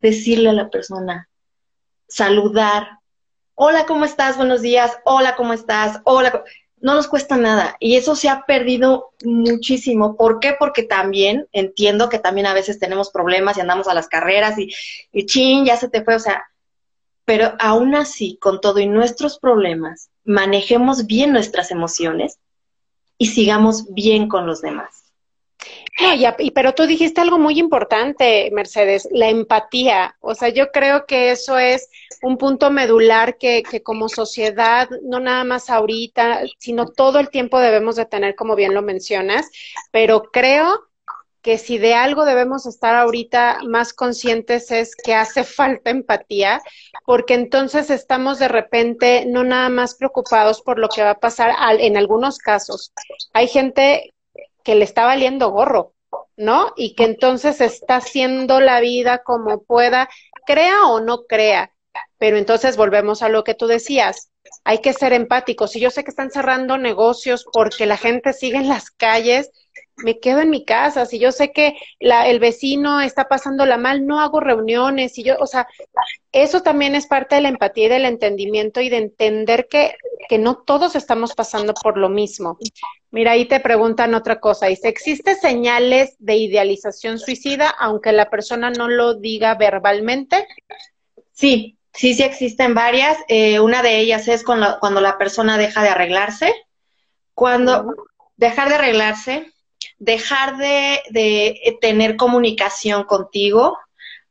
decirle a la persona, saludar, hola, ¿cómo estás? Buenos días, hola, ¿cómo estás? Hola, no nos cuesta nada y eso se ha perdido muchísimo. ¿Por qué? Porque también entiendo que también a veces tenemos problemas y andamos a las carreras y, y chin, ya se te fue, o sea, pero aún así, con todo y nuestros problemas, manejemos bien nuestras emociones y sigamos bien con los demás. Y, pero tú dijiste algo muy importante, Mercedes, la empatía. O sea, yo creo que eso es un punto medular que, que como sociedad, no nada más ahorita, sino todo el tiempo debemos de tener, como bien lo mencionas, pero creo que si de algo debemos estar ahorita más conscientes es que hace (laughs) falta empatía, porque entonces estamos de repente no nada más preocupados por lo que va a pasar en algunos casos. Hay gente que le está valiendo gorro, ¿no? Y que entonces está haciendo la vida como pueda, crea o no crea. Pero entonces volvemos a lo que tú decías, hay que ser empáticos. Y yo sé que están cerrando negocios porque la gente sigue en las calles, me quedo en mi casa, si yo sé que la, el vecino está pasándola mal, no hago reuniones, y yo, o sea, eso también es parte de la empatía y del entendimiento y de entender que, que no todos estamos pasando por lo mismo. Mira, ahí te preguntan otra cosa, dice, ¿existe señales de idealización suicida aunque la persona no lo diga verbalmente? Sí, sí, sí existen varias. Eh, una de ellas es cuando, cuando la persona deja de arreglarse. Cuando dejar de arreglarse, dejar de, tener comunicación contigo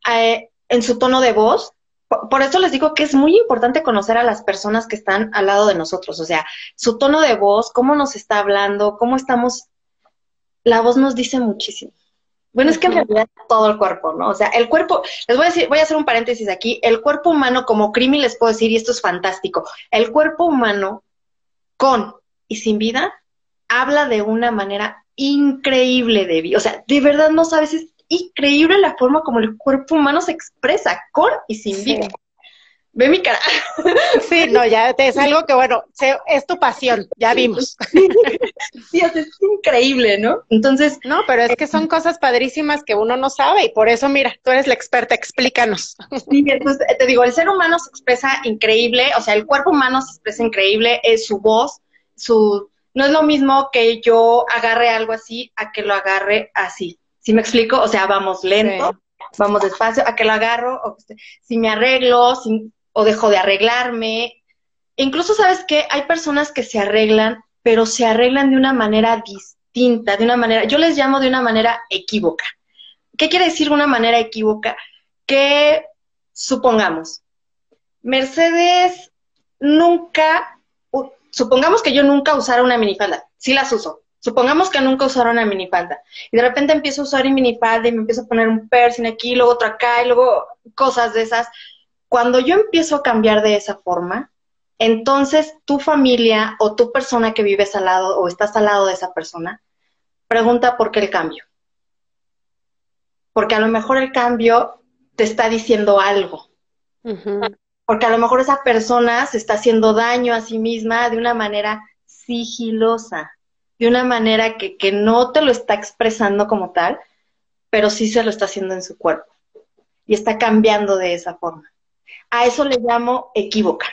eh, en su tono de voz. Por, eso les digo que es muy importante conocer a las personas que están al lado de nosotros, o sea, su tono de voz, cómo nos está hablando, cómo estamos. La voz nos dice muchísimo. Bueno, es que en realidad todo el cuerpo, ¿no? O sea, el cuerpo, les voy a decir, voy a hacer un paréntesis aquí, el cuerpo humano, como Crimi les puedo decir, y esto es fantástico, el cuerpo humano con y sin vida habla de una manera increíble, Debbie. O sea, de verdad no sabes, es increíble la forma como el cuerpo humano se expresa, con y sin vida. Ve mi cara. (laughs) Sí, no, ya es algo que, bueno, es tu pasión, ya vimos. (laughs) Sí, es increíble, ¿no? Entonces. No, pero es que son cosas padrísimas que uno no sabe y por eso, mira, tú eres la experta, explícanos. Sí, entonces te digo, el ser humano se expresa increíble, o sea, el cuerpo humano se expresa increíble, es su voz, su no es lo mismo que yo agarre algo así a que lo agarre así. ¿Sí me explico? O sea, vamos lento, vamos despacio, a que lo agarro, o si me arreglo, o dejo de arreglarme. Incluso, ¿sabes qué? Hay personas que se arreglan, pero se arreglan de una manera distinta, de una manera, yo les llamo de una manera equívoca. ¿Qué quiere decir una manera equívoca? Que, supongamos, Mercedes nunca supongamos que yo nunca usara una minifalda, sí las uso. Supongamos que nunca usara una minifalda y de repente empiezo a usar mi minifalda y me empiezo a poner un piercing aquí, luego otro acá y luego cosas de esas. Cuando yo empiezo a cambiar de esa forma, entonces tu familia o tu persona que vives al lado o estás al lado de esa persona, pregunta por qué el cambio. Porque a lo mejor el cambio te está diciendo algo porque a lo mejor esa persona se está haciendo daño a sí misma de una manera sigilosa, de una manera que, que no te lo está expresando como tal, pero sí se lo está haciendo en su cuerpo y está cambiando de esa forma. A eso le llamo equívoca.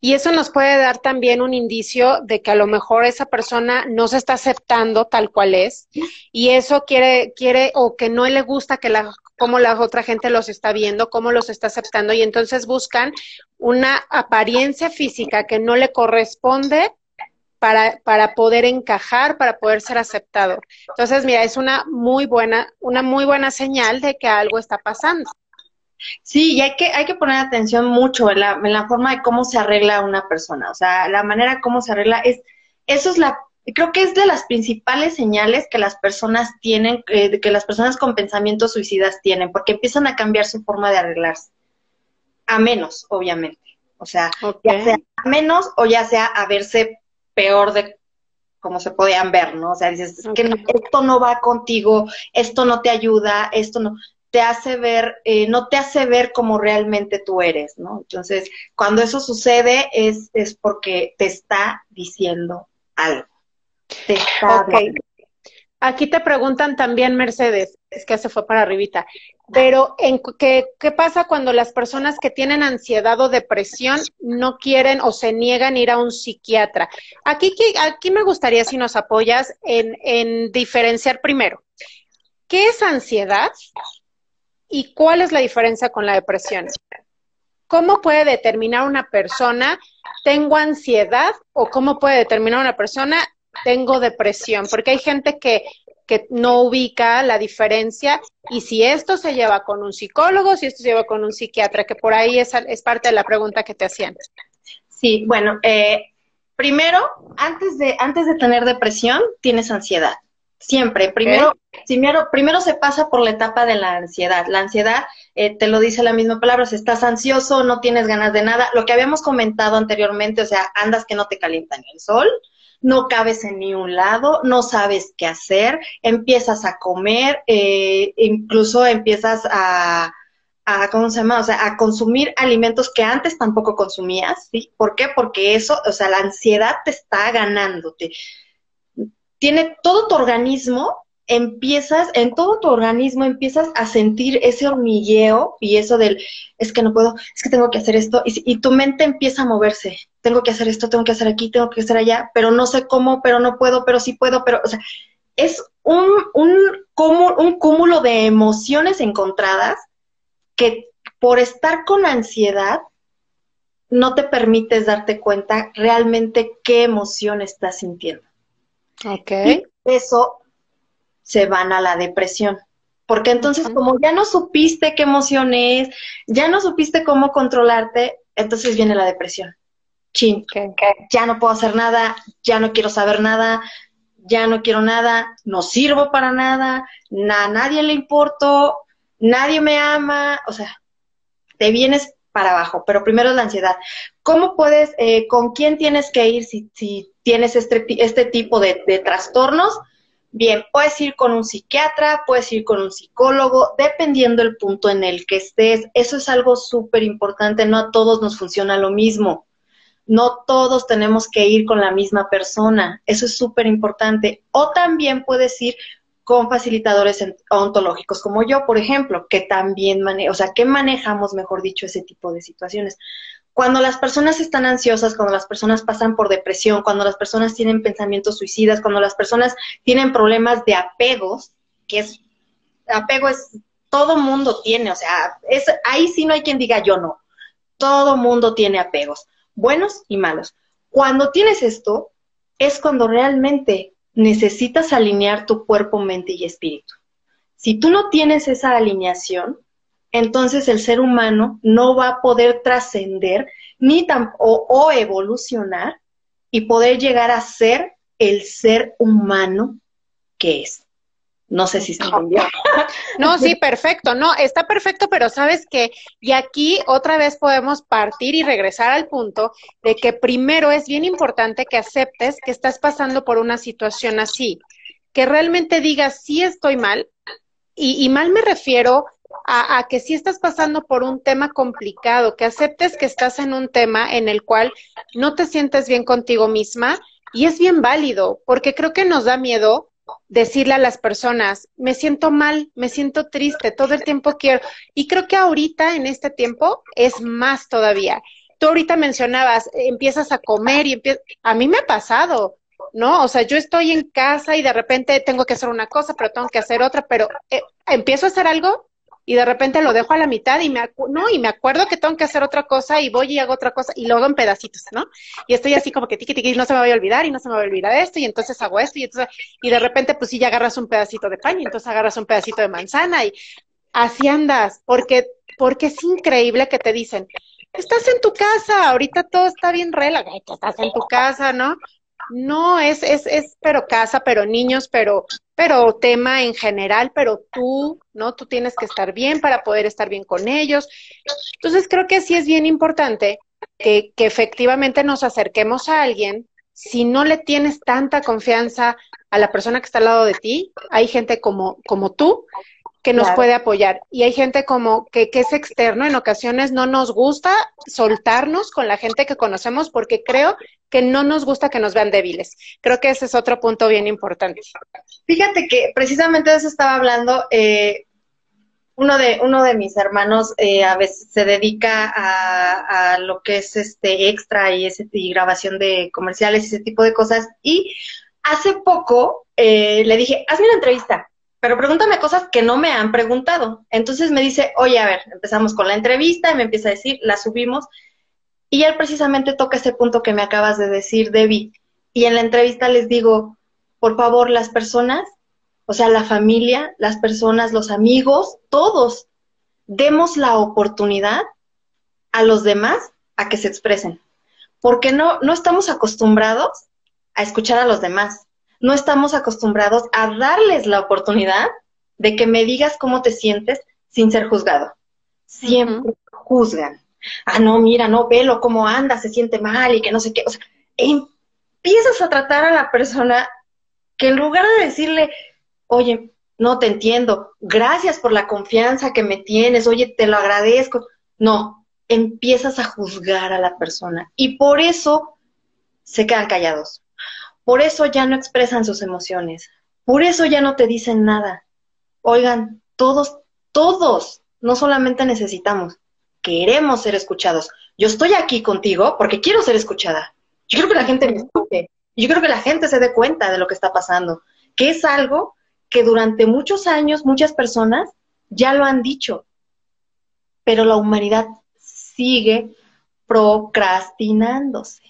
Y eso nos puede dar también un indicio de que a lo mejor esa persona no se está aceptando tal cual es y eso quiere quiere o que no le gusta que la cómo la otra gente los está viendo, cómo los está aceptando y entonces buscan una apariencia física que no le corresponde para, para poder encajar, para poder ser aceptado. Entonces, mira, es una muy buena, una muy buena señal de que algo está pasando. Sí, y hay que, hay que poner atención mucho en la, en la forma de cómo se arregla una persona. O sea, la manera como se arregla es, eso es la creo que es de las principales señales que las personas tienen, eh, que las personas con pensamientos suicidas tienen, porque empiezan a cambiar su forma de arreglarse. A menos, obviamente. O sea, ya sea a menos o ya sea a verse peor de como se podían ver, ¿no? O sea, dices, que esto no va contigo, esto no te ayuda, esto no te hace ver, eh, no te hace ver como realmente tú eres, ¿no? Entonces, cuando eso sucede es, es porque te está diciendo algo. Aquí te preguntan también, Mercedes, es que se fue para arribita, pero en, ¿qué, ¿qué pasa cuando las personas que tienen ansiedad o depresión no quieren o se niegan a ir a un psiquiatra? Aquí, aquí me gustaría si nos apoyas en, en diferenciar primero, ¿qué es ansiedad y cuál es la diferencia con la depresión? ¿Cómo puede determinar una persona tengo ansiedad o cómo puede determinar una persona tengo depresión, porque hay gente que que no ubica la diferencia y si esto se lleva con un psicólogo, si esto se lleva con un psiquiatra, que por ahí es, es parte de la pregunta que te hacían. Sí, bueno, eh, primero, antes de, antes de tener depresión, tienes ansiedad. Siempre. Primero, primero, primero se pasa por la etapa de la ansiedad. La ansiedad, eh, te lo dice la misma palabra, si estás ansioso, no tienes ganas de nada. Lo que habíamos comentado anteriormente, o sea, andas que no te calienta ni el sol, no cabes en ni un lado, no sabes qué hacer, empiezas a comer, eh, incluso empiezas a, ¿cómo se llama? O sea, a consumir alimentos que antes tampoco consumías, ¿sí? ¿Por qué? Porque eso, o sea, la ansiedad te está ganándote tiene todo tu organismo, empiezas, en todo tu organismo empiezas a sentir ese hormigueo y eso del, es que no puedo, es que tengo que hacer esto, y, tu mente empieza a moverse, tengo que hacer esto, tengo que hacer aquí, tengo que hacer allá, pero no sé cómo, pero no puedo, pero sí puedo, pero, o sea, es un, un, un cúmulo de emociones encontradas que por estar con ansiedad no te permites darte cuenta realmente qué emoción estás sintiendo. Ok. Y eso se van a la depresión. Porque entonces, como ya no supiste qué emoción es, ya no supiste cómo controlarte, entonces viene la depresión. Chin, ya no puedo hacer nada, ya no quiero saber nada, ya no quiero nada, no sirvo para nada, a nadie le importo, nadie me ama, o sea, te vienes para abajo, pero primero es la ansiedad. ¿Cómo puedes, eh, con quién tienes que ir si, si tienes este, este tipo de, trastornos, bien, puedes ir con un psiquiatra, puedes ir con un psicólogo, dependiendo el punto en el que estés. Eso es algo súper importante, no a todos nos funciona lo mismo. No todos tenemos que ir con la misma persona, eso es súper importante. O también puedes ir con facilitadores ontológicos como yo, por ejemplo, que también manejo, o sea, que manejamos, mejor dicho, ese tipo de situaciones. Cuando las personas están ansiosas, cuando las personas pasan por depresión, cuando las personas tienen pensamientos suicidas, cuando las personas tienen problemas de apegos, que es, apego es, todo mundo tiene, o sea, es, ahí sí no hay quien diga yo no. Todo mundo tiene apegos, buenos y malos. Cuando tienes esto, es cuando realmente necesitas alinear tu cuerpo, mente y espíritu. Si tú no tienes esa alineación, entonces el ser humano no va a poder trascender ni o, evolucionar y poder llegar a ser el ser humano que es. No sé si se entendió. (laughs) No, sí, perfecto. No, está perfecto, pero sabes que, y aquí otra vez podemos partir y regresar al punto de que primero es bien importante que aceptes que estás pasando por una situación así, que realmente digas, sí estoy mal, y, y mal me refiero a, que si estás pasando por un tema complicado, que aceptes que estás en un tema en el cual no te sientes bien contigo misma y es bien válido, porque creo que nos da miedo decirle a las personas, me siento mal, me siento triste, todo el tiempo quiero. Y creo que ahorita, en este tiempo, es más todavía. Tú ahorita mencionabas, empiezas a comer y a mí me ha pasado, ¿no? O sea, yo estoy en casa y de repente tengo que hacer una cosa, pero tengo que hacer otra, pero eh, empiezo a hacer algo y de repente lo dejo a la mitad y me, no, y me acuerdo que tengo que hacer otra cosa y voy y hago otra cosa y lo hago en pedacitos, ¿no? Y estoy así como que tiqui tiqui, no se me va a olvidar y no se me va a olvidar esto y entonces hago esto y entonces, y de repente pues sí ya agarras un pedacito de pan y entonces agarras un pedacito de manzana y así andas, porque, porque es increíble que te dicen, estás en tu casa, ahorita todo está bien relajado, estás en tu casa, ¿no? No, es, es, es, pero casa, pero niños, pero, pero tema en general, pero tú, ¿no? Tú tienes que estar bien para poder estar bien con ellos. Entonces, creo que sí es bien importante que, que efectivamente nos acerquemos a alguien. Si no le tienes tanta confianza a la persona que está al lado de ti, hay gente como, como tú que nos puede apoyar. Y hay gente como que, que es externo, en ocasiones no nos gusta soltarnos con la gente que conocemos porque creo que no nos gusta que nos vean débiles. Creo que ese es otro punto bien importante. Fíjate que precisamente de eso estaba hablando. Eh, uno de, uno de mis hermanos eh, a veces se dedica a, a, lo que es este extra y, ese, y grabación de comerciales y ese tipo de cosas. Y hace poco eh, le dije, hazme una entrevista pero pregúntame cosas que no me han preguntado. Entonces me dice, oye, a ver, empezamos con la entrevista y me empieza a decir, la subimos. Y él precisamente toca ese punto que me acabas de decir, Debbie. Y en la entrevista les digo, por favor, las personas O sea, la familia, las personas, los amigos, todos, demos la oportunidad a los demás a que se expresen. Porque no, no estamos acostumbrados a escuchar a los demás. No estamos acostumbrados a darles la oportunidad de que me digas cómo te sientes sin ser juzgado. Siempre juzgan. Ah, no, mira, no, velo cómo anda, se siente mal y que no sé qué. O sea, empiezas a tratar a la persona que en lugar de decirle, oye, no te entiendo, gracias por la confianza que me tienes, oye, te lo agradezco. No, empiezas a juzgar a la persona y por eso se quedan callados. Por eso ya no expresan sus emociones. Por eso ya no te dicen nada. Oigan, todos, todos, no solamente necesitamos, queremos ser escuchados. Yo estoy aquí contigo porque quiero ser escuchada. Yo quiero que la gente me escuche. Yo quiero que la gente se dé cuenta de lo que está pasando, que es algo que durante muchos años muchas personas ya lo han dicho, pero la humanidad sigue procrastinándose.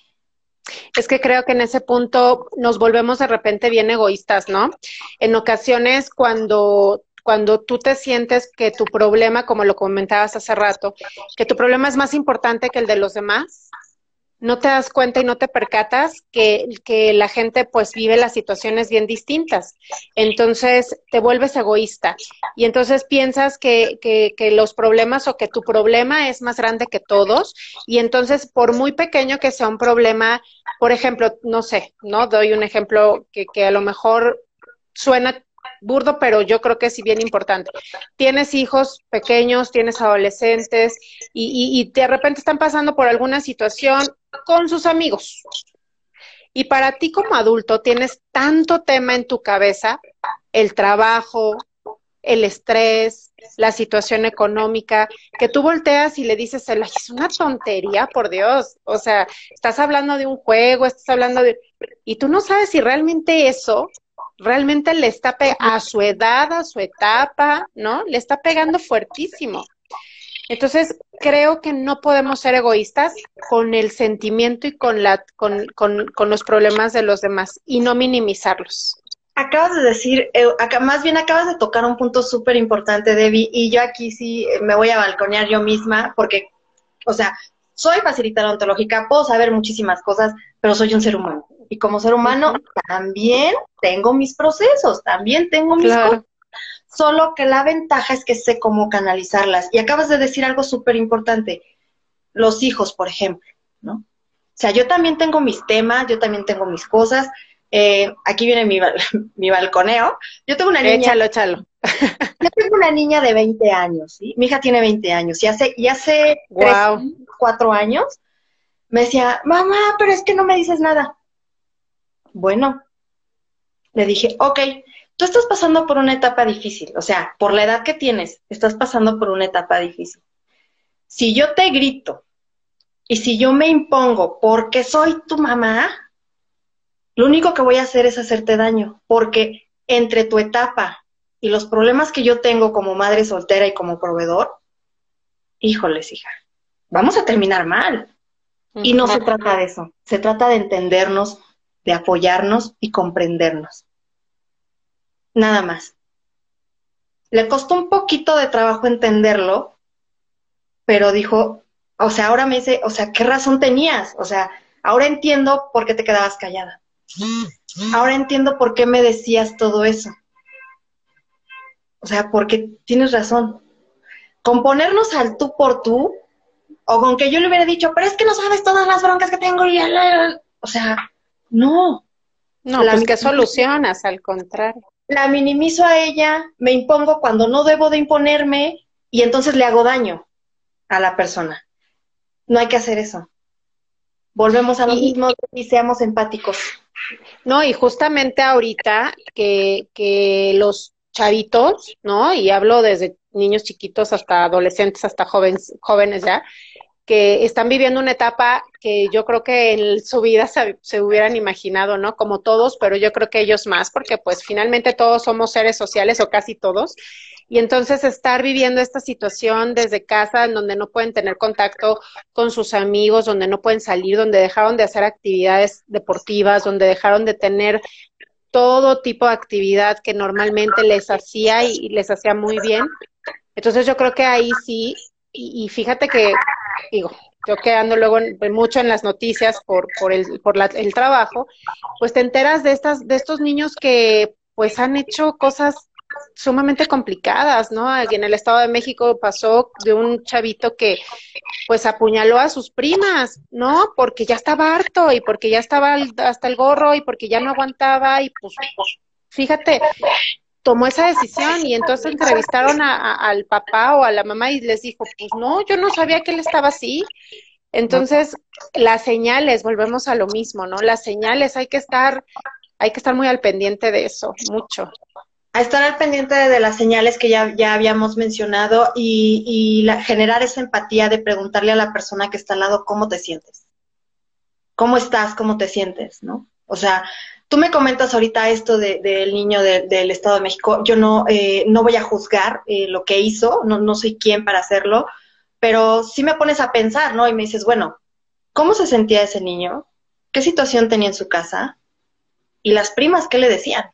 Es que creo que en ese punto nos volvemos de repente bien egoístas, ¿no? En ocasiones cuando cuando tú te sientes que tu problema, como lo comentabas hace rato, que tu problema es más importante que el de los demás, no te das cuenta y no te percatas que, que, la gente pues vive las situaciones bien distintas. Entonces te vuelves egoísta y entonces piensas que, que, que, los problemas o que tu problema es más grande que todos y entonces por muy pequeño que sea un problema, por ejemplo, no sé, ¿no? Doy un ejemplo que, que a lo mejor suena burdo, pero yo creo que es bien importante. Tienes hijos pequeños, tienes adolescentes y, y, de repente están pasando por alguna situación con sus amigos. Y para ti como adulto tienes tanto tema en tu cabeza, el trabajo, el estrés, la situación económica, que tú volteas y le dices, es una tontería, por Dios. O sea, estás hablando de un juego, estás hablando de... Y tú no sabes si realmente eso realmente le está a su edad, a su etapa, ¿no? Le está pegando fuertísimo. Entonces, creo que no podemos ser egoístas con el sentimiento y con, la, con, con, con los problemas de los demás y no minimizarlos. Acabas de decir, eh, acá, más bien acabas de tocar un punto súper importante, Debbie, y yo aquí sí me voy a balconear yo misma, porque, o sea, soy facilitadora ontológica, puedo saber muchísimas cosas, pero soy un ser humano. Y como ser humano también tengo mis procesos, también tengo mis cosas. Solo que la ventaja es que sé cómo canalizarlas. Y acabas de decir algo súper importante. Los hijos, por ejemplo, ¿no? O sea, yo también tengo mis temas, yo también tengo mis cosas. Eh, aquí viene mi, (laughs) mi, balconeo. Yo tengo una niña. Échalo, échalo. (laughs) Yo tengo una niña de 20 años, ¿sí? Mi hija tiene 20 años y hace, y hace cuatro años me decía, mamá, pero es que no me dices nada. Bueno, le dije, ok, tú estás pasando por una etapa difícil, o sea, por la edad que tienes, estás pasando por una etapa difícil. Si yo te grito y si yo me impongo porque soy tu mamá, lo único que voy a hacer es hacerte daño, porque entre tu etapa y los problemas que yo tengo como madre soltera y como proveedor, híjoles, hija, vamos a terminar mal. Y no se trata de eso, se trata de entendernos, de apoyarnos y comprendernos. Nada más. Le costó un poquito de trabajo entenderlo, pero dijo, o sea, ahora me dice, o sea, ¿qué razón tenías? O sea, ahora entiendo por qué te quedabas callada. Ahora entiendo por qué me decías todo eso. O sea, porque tienes razón. Con ponernos al tú por tú, o con que yo le hubiera dicho, pero es que no sabes todas las broncas que tengo, y o sea, no. No, la pues que solucionas, al contrario. La minimizo a ella, me impongo cuando no debo de imponerme y entonces le hago daño a la persona. No hay que hacer eso. Volvemos a lo mismo y seamos empáticos. No, y justamente ahorita que, que los chavitos, ¿no? Y hablo desde niños chiquitos hasta adolescentes, hasta jóvenes, jóvenes ya, que están viviendo una etapa que yo creo que en su vida se, hubieran imaginado, ¿no? Como todos, pero yo creo que ellos más, porque pues finalmente todos somos seres sociales o casi todos. Y entonces estar viviendo esta situación desde casa, en donde no pueden tener contacto con sus amigos, donde no pueden salir, donde dejaron de hacer actividades deportivas, donde dejaron de tener todo tipo de actividad que normalmente les hacía y, les hacía muy bien. Entonces yo creo que ahí sí, y, fíjate que, digo, yo quedando luego mucho en las noticias por, por, el, por el trabajo, pues te enteras de, estas, de estos niños que pues han hecho cosas sumamente complicadas, ¿no? En el Estado de México pasó de un chavito que pues apuñaló a sus primas, ¿no? Porque ya estaba harto y porque ya estaba hasta el gorro y porque ya no aguantaba y pues, fíjate, tomó esa decisión y entonces entrevistaron a, al papá o a la mamá y les dijo, pues no, yo no sabía que él estaba así. Entonces, las señales, volvemos a lo mismo, ¿no? Las señales, hay que estar, hay que estar muy al pendiente de eso, mucho a estar al pendiente de, las señales que ya, ya habíamos mencionado y, generar esa empatía de preguntarle a la persona que está al lado cómo te sientes. ¿Cómo estás? ¿Cómo te sientes? ¿No? O sea, tú me comentas ahorita esto del niño del Estado de México. Yo no, eh, no voy a juzgar eh, lo que hizo, no, no soy quien para hacerlo, pero sí me pones a pensar, ¿no? Y me dices, bueno, ¿cómo se sentía ese niño? ¿Qué situación tenía en su casa? ¿Y las primas qué le decían?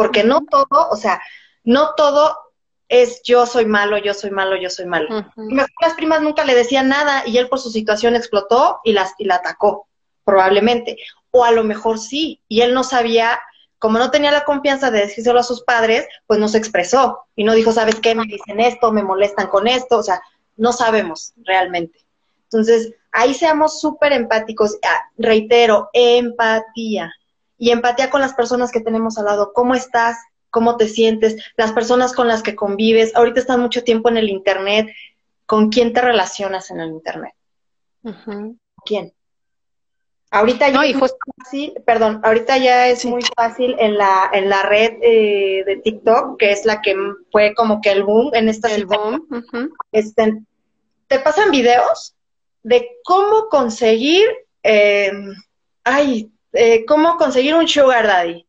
porque no todo, o sea, no todo es yo soy malo, yo soy malo, yo soy malo. Las primas nunca le decían nada y él por su situación explotó y, las, y la atacó, probablemente. O a lo mejor sí, y él no sabía, como no tenía la confianza de decírselo a sus padres, pues no se expresó y no dijo, ¿sabes qué? Me dicen esto, me molestan con esto, o sea, no sabemos realmente. Entonces, ahí seamos súper empáticos. Ah, reitero, empatía y empatía con las personas que tenemos al lado. ¿Cómo estás? ¿Cómo te sientes? Las personas con las que convives. Ahorita estás mucho tiempo en el Internet. ¿Con quién te relacionas en el Internet? ¿Quién? Ahorita ya es muy fácil, perdón, ahorita ya es muy fácil en la, en la red eh, de TikTok, que es la que fue como que el boom en esta el boom. este, te pasan videos de cómo conseguir, eh, ay, eh, cómo conseguir un sugar daddy,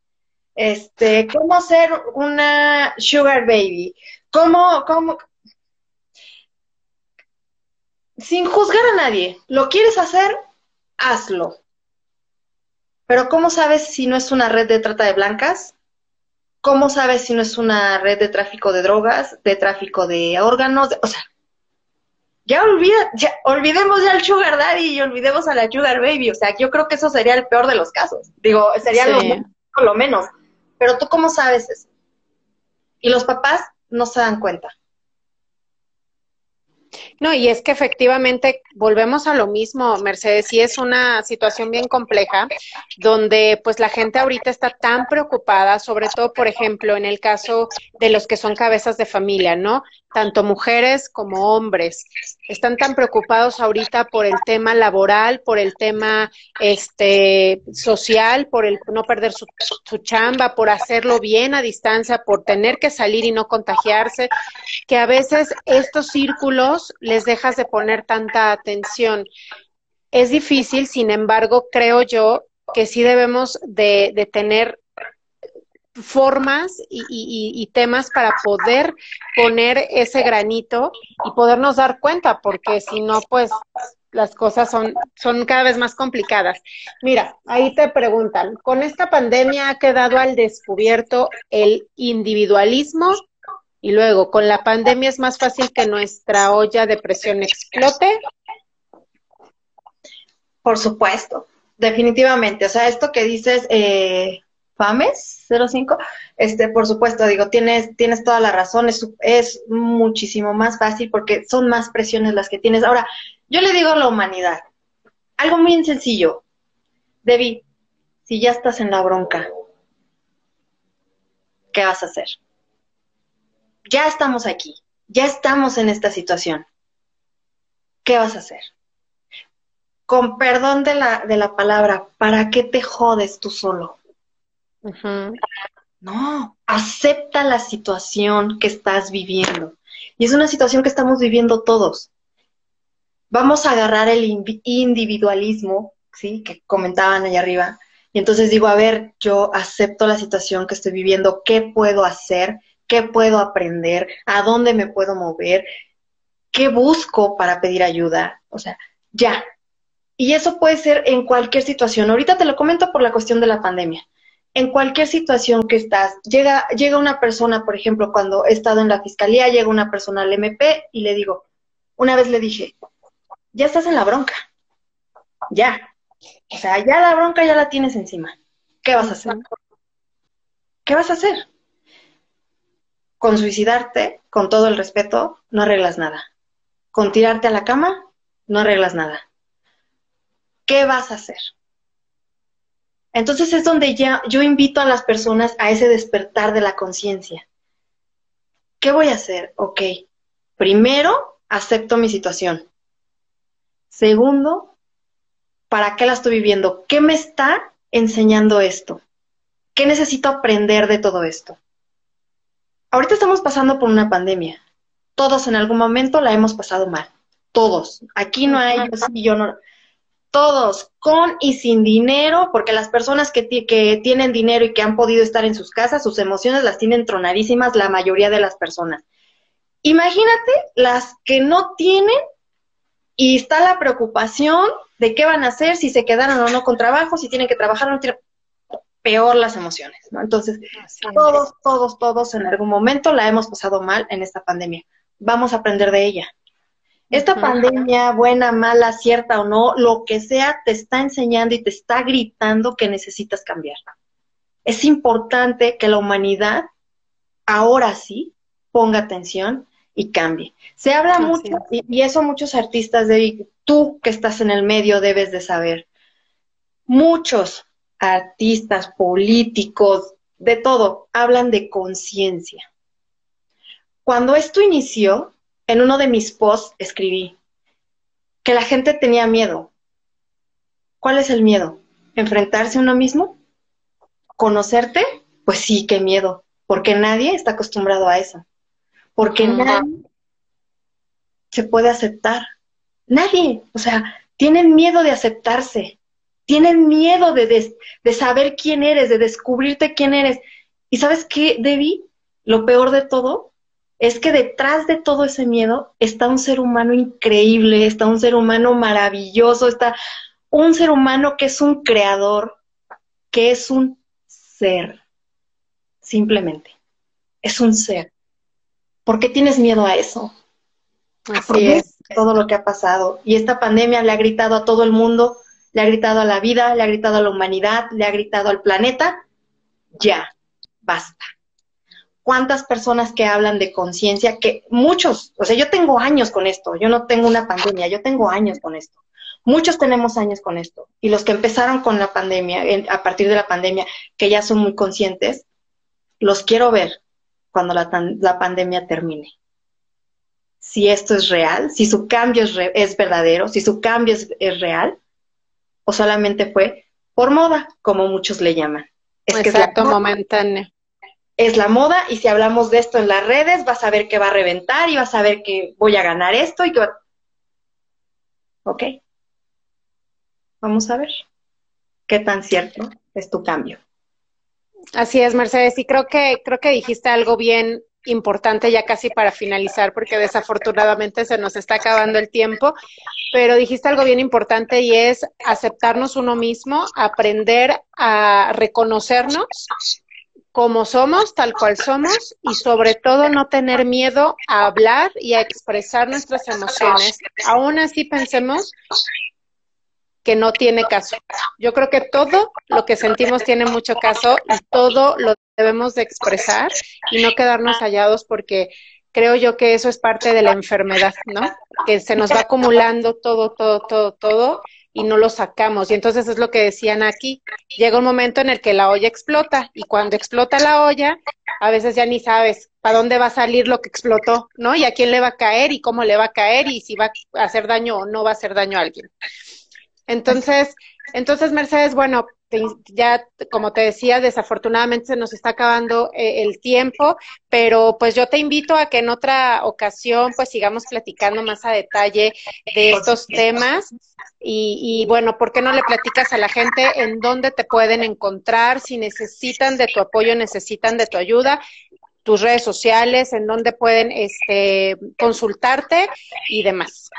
este, cómo ser una sugar baby, cómo, cómo, sin juzgar a nadie, lo quieres hacer, hazlo. Pero ¿cómo sabes si no es una red de trata de blancas? ¿Cómo sabes si no es una red de tráfico de drogas, de tráfico de órganos? o sea, ya olvida, ya olvidemos ya al sugar daddy y olvidemos a la sugar baby. O sea, yo creo que eso sería el peor de los casos. Digo, sería lo, menos. Pero tú cómo sabes eso? Y los papás no se dan cuenta. No, y es que efectivamente volvemos a lo mismo, Mercedes, y es una situación bien compleja, donde pues la gente ahorita está tan preocupada, sobre todo, por ejemplo, en el caso de los que son cabezas de familia, ¿no? tanto mujeres como hombres. Están tan preocupados ahorita por el tema laboral, por el tema este social, por el no perder su, su, chamba, por hacerlo bien a distancia, por tener que salir y no contagiarse, que a veces estos círculos les dejas de poner tanta atención. Es difícil, sin embargo, creo yo que sí debemos de, de tener formas y, temas para poder poner ese granito y podernos dar cuenta, porque si no, pues las cosas son, son cada vez más complicadas. Mira, ahí te preguntan, ¿con esta pandemia ha quedado al descubierto el individualismo? Y luego, ¿con la pandemia es más fácil que nuestra olla de presión explote? Por supuesto, definitivamente. O sea, esto que dices, eh, FAMES 05, este, por supuesto, digo, tienes, tienes toda la razón, es, es muchísimo más fácil porque son más presiones las que tienes. Ahora, yo le digo a la humanidad, algo muy sencillo, Debbie, si ya estás en la bronca, ¿qué vas a hacer? Ya estamos aquí, ya estamos en esta situación. ¿Qué vas a hacer? Con perdón de la, de la palabra, ¿para qué te jodes tú solo? No, acepta la situación que estás viviendo. Y es una situación que estamos viviendo todos. Vamos a agarrar el individualismo, ¿sí? Que comentaban allá arriba. Y entonces digo, a ver, yo acepto la situación que estoy viviendo, ¿qué puedo hacer? ¿Qué puedo aprender? ¿A dónde me puedo mover? ¿Qué busco para pedir ayuda? O sea, ya. Y eso puede ser en cualquier situación. Ahorita te lo comento por la cuestión de la pandemia en cualquier situación que estás, llega, llega una persona, por ejemplo, cuando he estado en la fiscalía, llega una persona al MP y le digo, una vez le dije, ya estás en la bronca, ya. O sea, ya la bronca ya la tienes encima. ¿Qué vas a hacer? ¿Qué vas a hacer? Con suicidarte, con todo el respeto, no arreglas nada. Con tirarte a la cama, no arreglas nada. ¿Qué vas a hacer? Entonces es donde ya yo invito a las personas a ese despertar de la conciencia. ¿Qué voy a hacer? Ok, primero acepto mi situación. Segundo, ¿para qué la estoy viviendo? ¿Qué me está enseñando esto? ¿Qué necesito aprender de todo esto? Ahorita estamos pasando por una pandemia. Todos en algún momento la hemos pasado mal. Todos. Aquí no hay yo sí, yo no todos, con y sin dinero, porque las personas que, que, tienen dinero y que han podido estar en sus casas, sus emociones las tienen tronadísimas la mayoría de las personas. Imagínate las que no tienen y está la preocupación de qué van a hacer, si se quedaron o no con trabajo, si tienen que trabajar o no tienen peor las emociones, ¿no? Entonces, todos, todos, todos en algún momento la hemos pasado mal en esta pandemia. Vamos a aprender de ella. Esta pandemia, buena, mala, cierta o no, lo que sea, te está enseñando y te está gritando que necesitas cambiar. Es importante que la humanidad ahora sí ponga atención y cambie. Se habla mucho, y, eso muchos artistas, de tú que estás en el medio debes de saber. Muchos artistas, políticos, de todo, hablan de conciencia. Cuando esto inició, en uno de mis posts escribí que la gente tenía miedo. ¿Cuál es el miedo? ¿Enfrentarse a uno mismo? ¿Conocerte? Pues sí, qué miedo, porque nadie está acostumbrado a eso. Porque nadie se puede aceptar. Nadie, o sea, tienen miedo de aceptarse, tienen miedo de, de saber quién eres, de descubrirte quién eres. ¿Y sabes qué, Debbie? Lo peor de todo es que detrás de todo ese miedo está un ser humano increíble, está un ser humano maravilloso, está un ser humano que es un creador, que es un ser, simplemente. Es un ser. ¿Por qué tienes miedo a eso? Así es. Todo lo que ha pasado. Y esta pandemia le ha gritado a todo el mundo, le ha gritado a la vida, le ha gritado a la humanidad, le ha gritado al planeta, ya, basta cuántas personas que hablan de conciencia, que muchos, o sea, yo tengo años con esto, yo no tengo una pandemia, yo tengo años con esto. Muchos tenemos años con esto. Y los que empezaron con la pandemia, a partir de la pandemia, que ya son muy conscientes, los quiero ver cuando la, la pandemia termine. Si esto es real, si su cambio es, es verdadero, si su cambio es, es, real, o solamente fue por moda, como muchos le llaman. Es Exacto, momentáneo es la moda y si hablamos de esto en las redes, vas a ver que va a reventar y vas a ver que voy a ganar esto y que. ¿Ok? Vamos a ver qué tan cierto es tu cambio. Así es, Mercedes, y creo que creo que dijiste algo bien importante ya casi para finalizar, porque desafortunadamente se nos está acabando el tiempo, pero dijiste algo bien importante y es aceptarnos uno mismo, aprender a reconocernos como somos, tal cual somos, y sobre todo no tener miedo a hablar y a expresar nuestras emociones. Aún así pensemos que no tiene caso. Yo creo que todo lo que sentimos tiene mucho caso y todo lo debemos de expresar y no quedarnos callados porque creo yo que eso es parte de la enfermedad, ¿no? Que se nos va acumulando todo, todo, todo, todo y no lo sacamos. Y entonces es lo que decían aquí, llega un momento en el que la olla explota y cuando explota la olla, a veces ya ni sabes para dónde va a salir lo que explotó, ¿no? Y a quién le va a caer y cómo le va a caer y si va a hacer daño o no va a hacer daño a alguien. Entonces, entonces Mercedes, bueno, ya como te decía, desafortunadamente se nos está acabando eh, el tiempo, pero pues yo te invito a que en otra ocasión pues sigamos platicando más a detalle de estos temas. Y, y, bueno, ¿por qué no le platicas a la gente en dónde te pueden encontrar, si necesitan de tu apoyo, necesitan de tu ayuda, tus redes sociales, en dónde pueden este, consultarte y demás?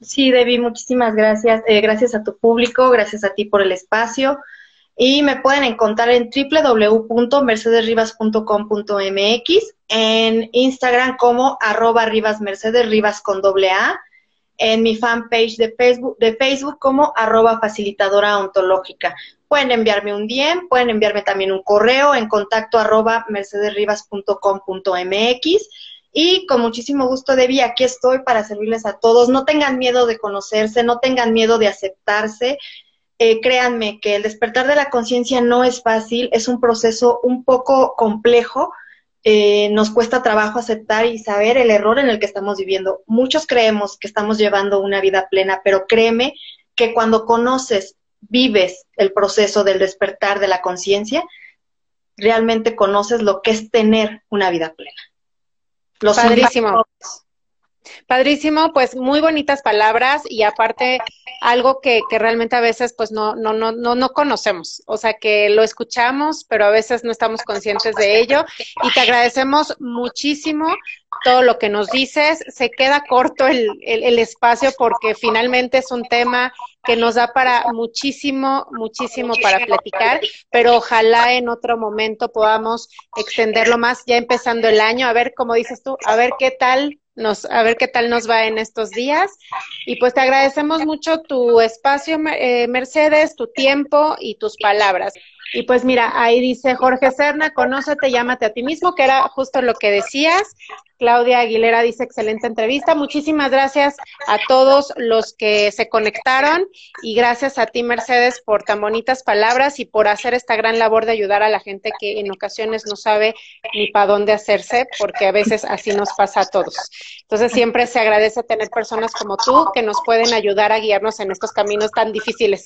Sí, Debbie, muchísimas gracias. Eh, gracias a tu público, gracias a ti por el espacio. Y me pueden encontrar en www.mercedesrivas.com.mx, en Instagram como arroba Rivas Mercedes con doble A, en mi fanpage de Facebook, de Facebook como arroba facilitadora ontológica. Pueden enviarme un DM, pueden enviarme también un correo en contacto arroba mercedesrivas.com.mx y con muchísimo gusto, Debbie, aquí estoy para servirles a todos. No tengan miedo de conocerse, no tengan miedo de aceptarse. Eh, créanme que el despertar de la conciencia no es fácil, es un proceso un poco complejo. Eh, nos cuesta trabajo aceptar y saber el error en el que estamos viviendo. Muchos creemos que estamos llevando una vida plena, pero créeme que cuando conoces, vives el proceso del despertar de la conciencia, realmente conoces lo que es tener una vida plena. Padrísimo. Padrísimo, pues muy bonitas palabras y aparte algo que, que, realmente a veces pues no, no, no, no, no conocemos. O sea que lo escuchamos, pero a veces no estamos conscientes de ello. Y te agradecemos muchísimo todo lo que nos dices. Se queda corto el, el, espacio porque finalmente es un tema que nos da para muchísimo, muchísimo para platicar, pero ojalá en otro momento podamos extenderlo más ya empezando el año, a ver, como dices tú, a ver qué tal nos, a ver qué tal nos va en estos días. Y pues te agradecemos mucho tu espacio, eh, Mercedes, tu tiempo y tus palabras. Y pues mira, ahí dice Jorge Serna, conócete, llámate a ti mismo, que era justo lo que decías. Claudia Aguilera dice, excelente entrevista. Muchísimas gracias a todos los que se conectaron y gracias a ti, Mercedes, por tan bonitas palabras y por hacer esta gran labor de ayudar a la gente que en ocasiones no sabe ni para dónde hacerse, porque a veces así nos pasa a todos. Entonces siempre se agradece tener personas como tú que nos pueden ayudar a guiarnos en estos caminos tan difíciles.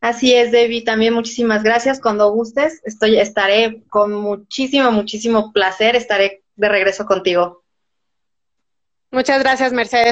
Así es, Debbie, también muchísimas gracias. Cuando gustes, estoy, estaré con muchísimo, muchísimo placer, estaré de regreso contigo. Muchas gracias, Mercedes.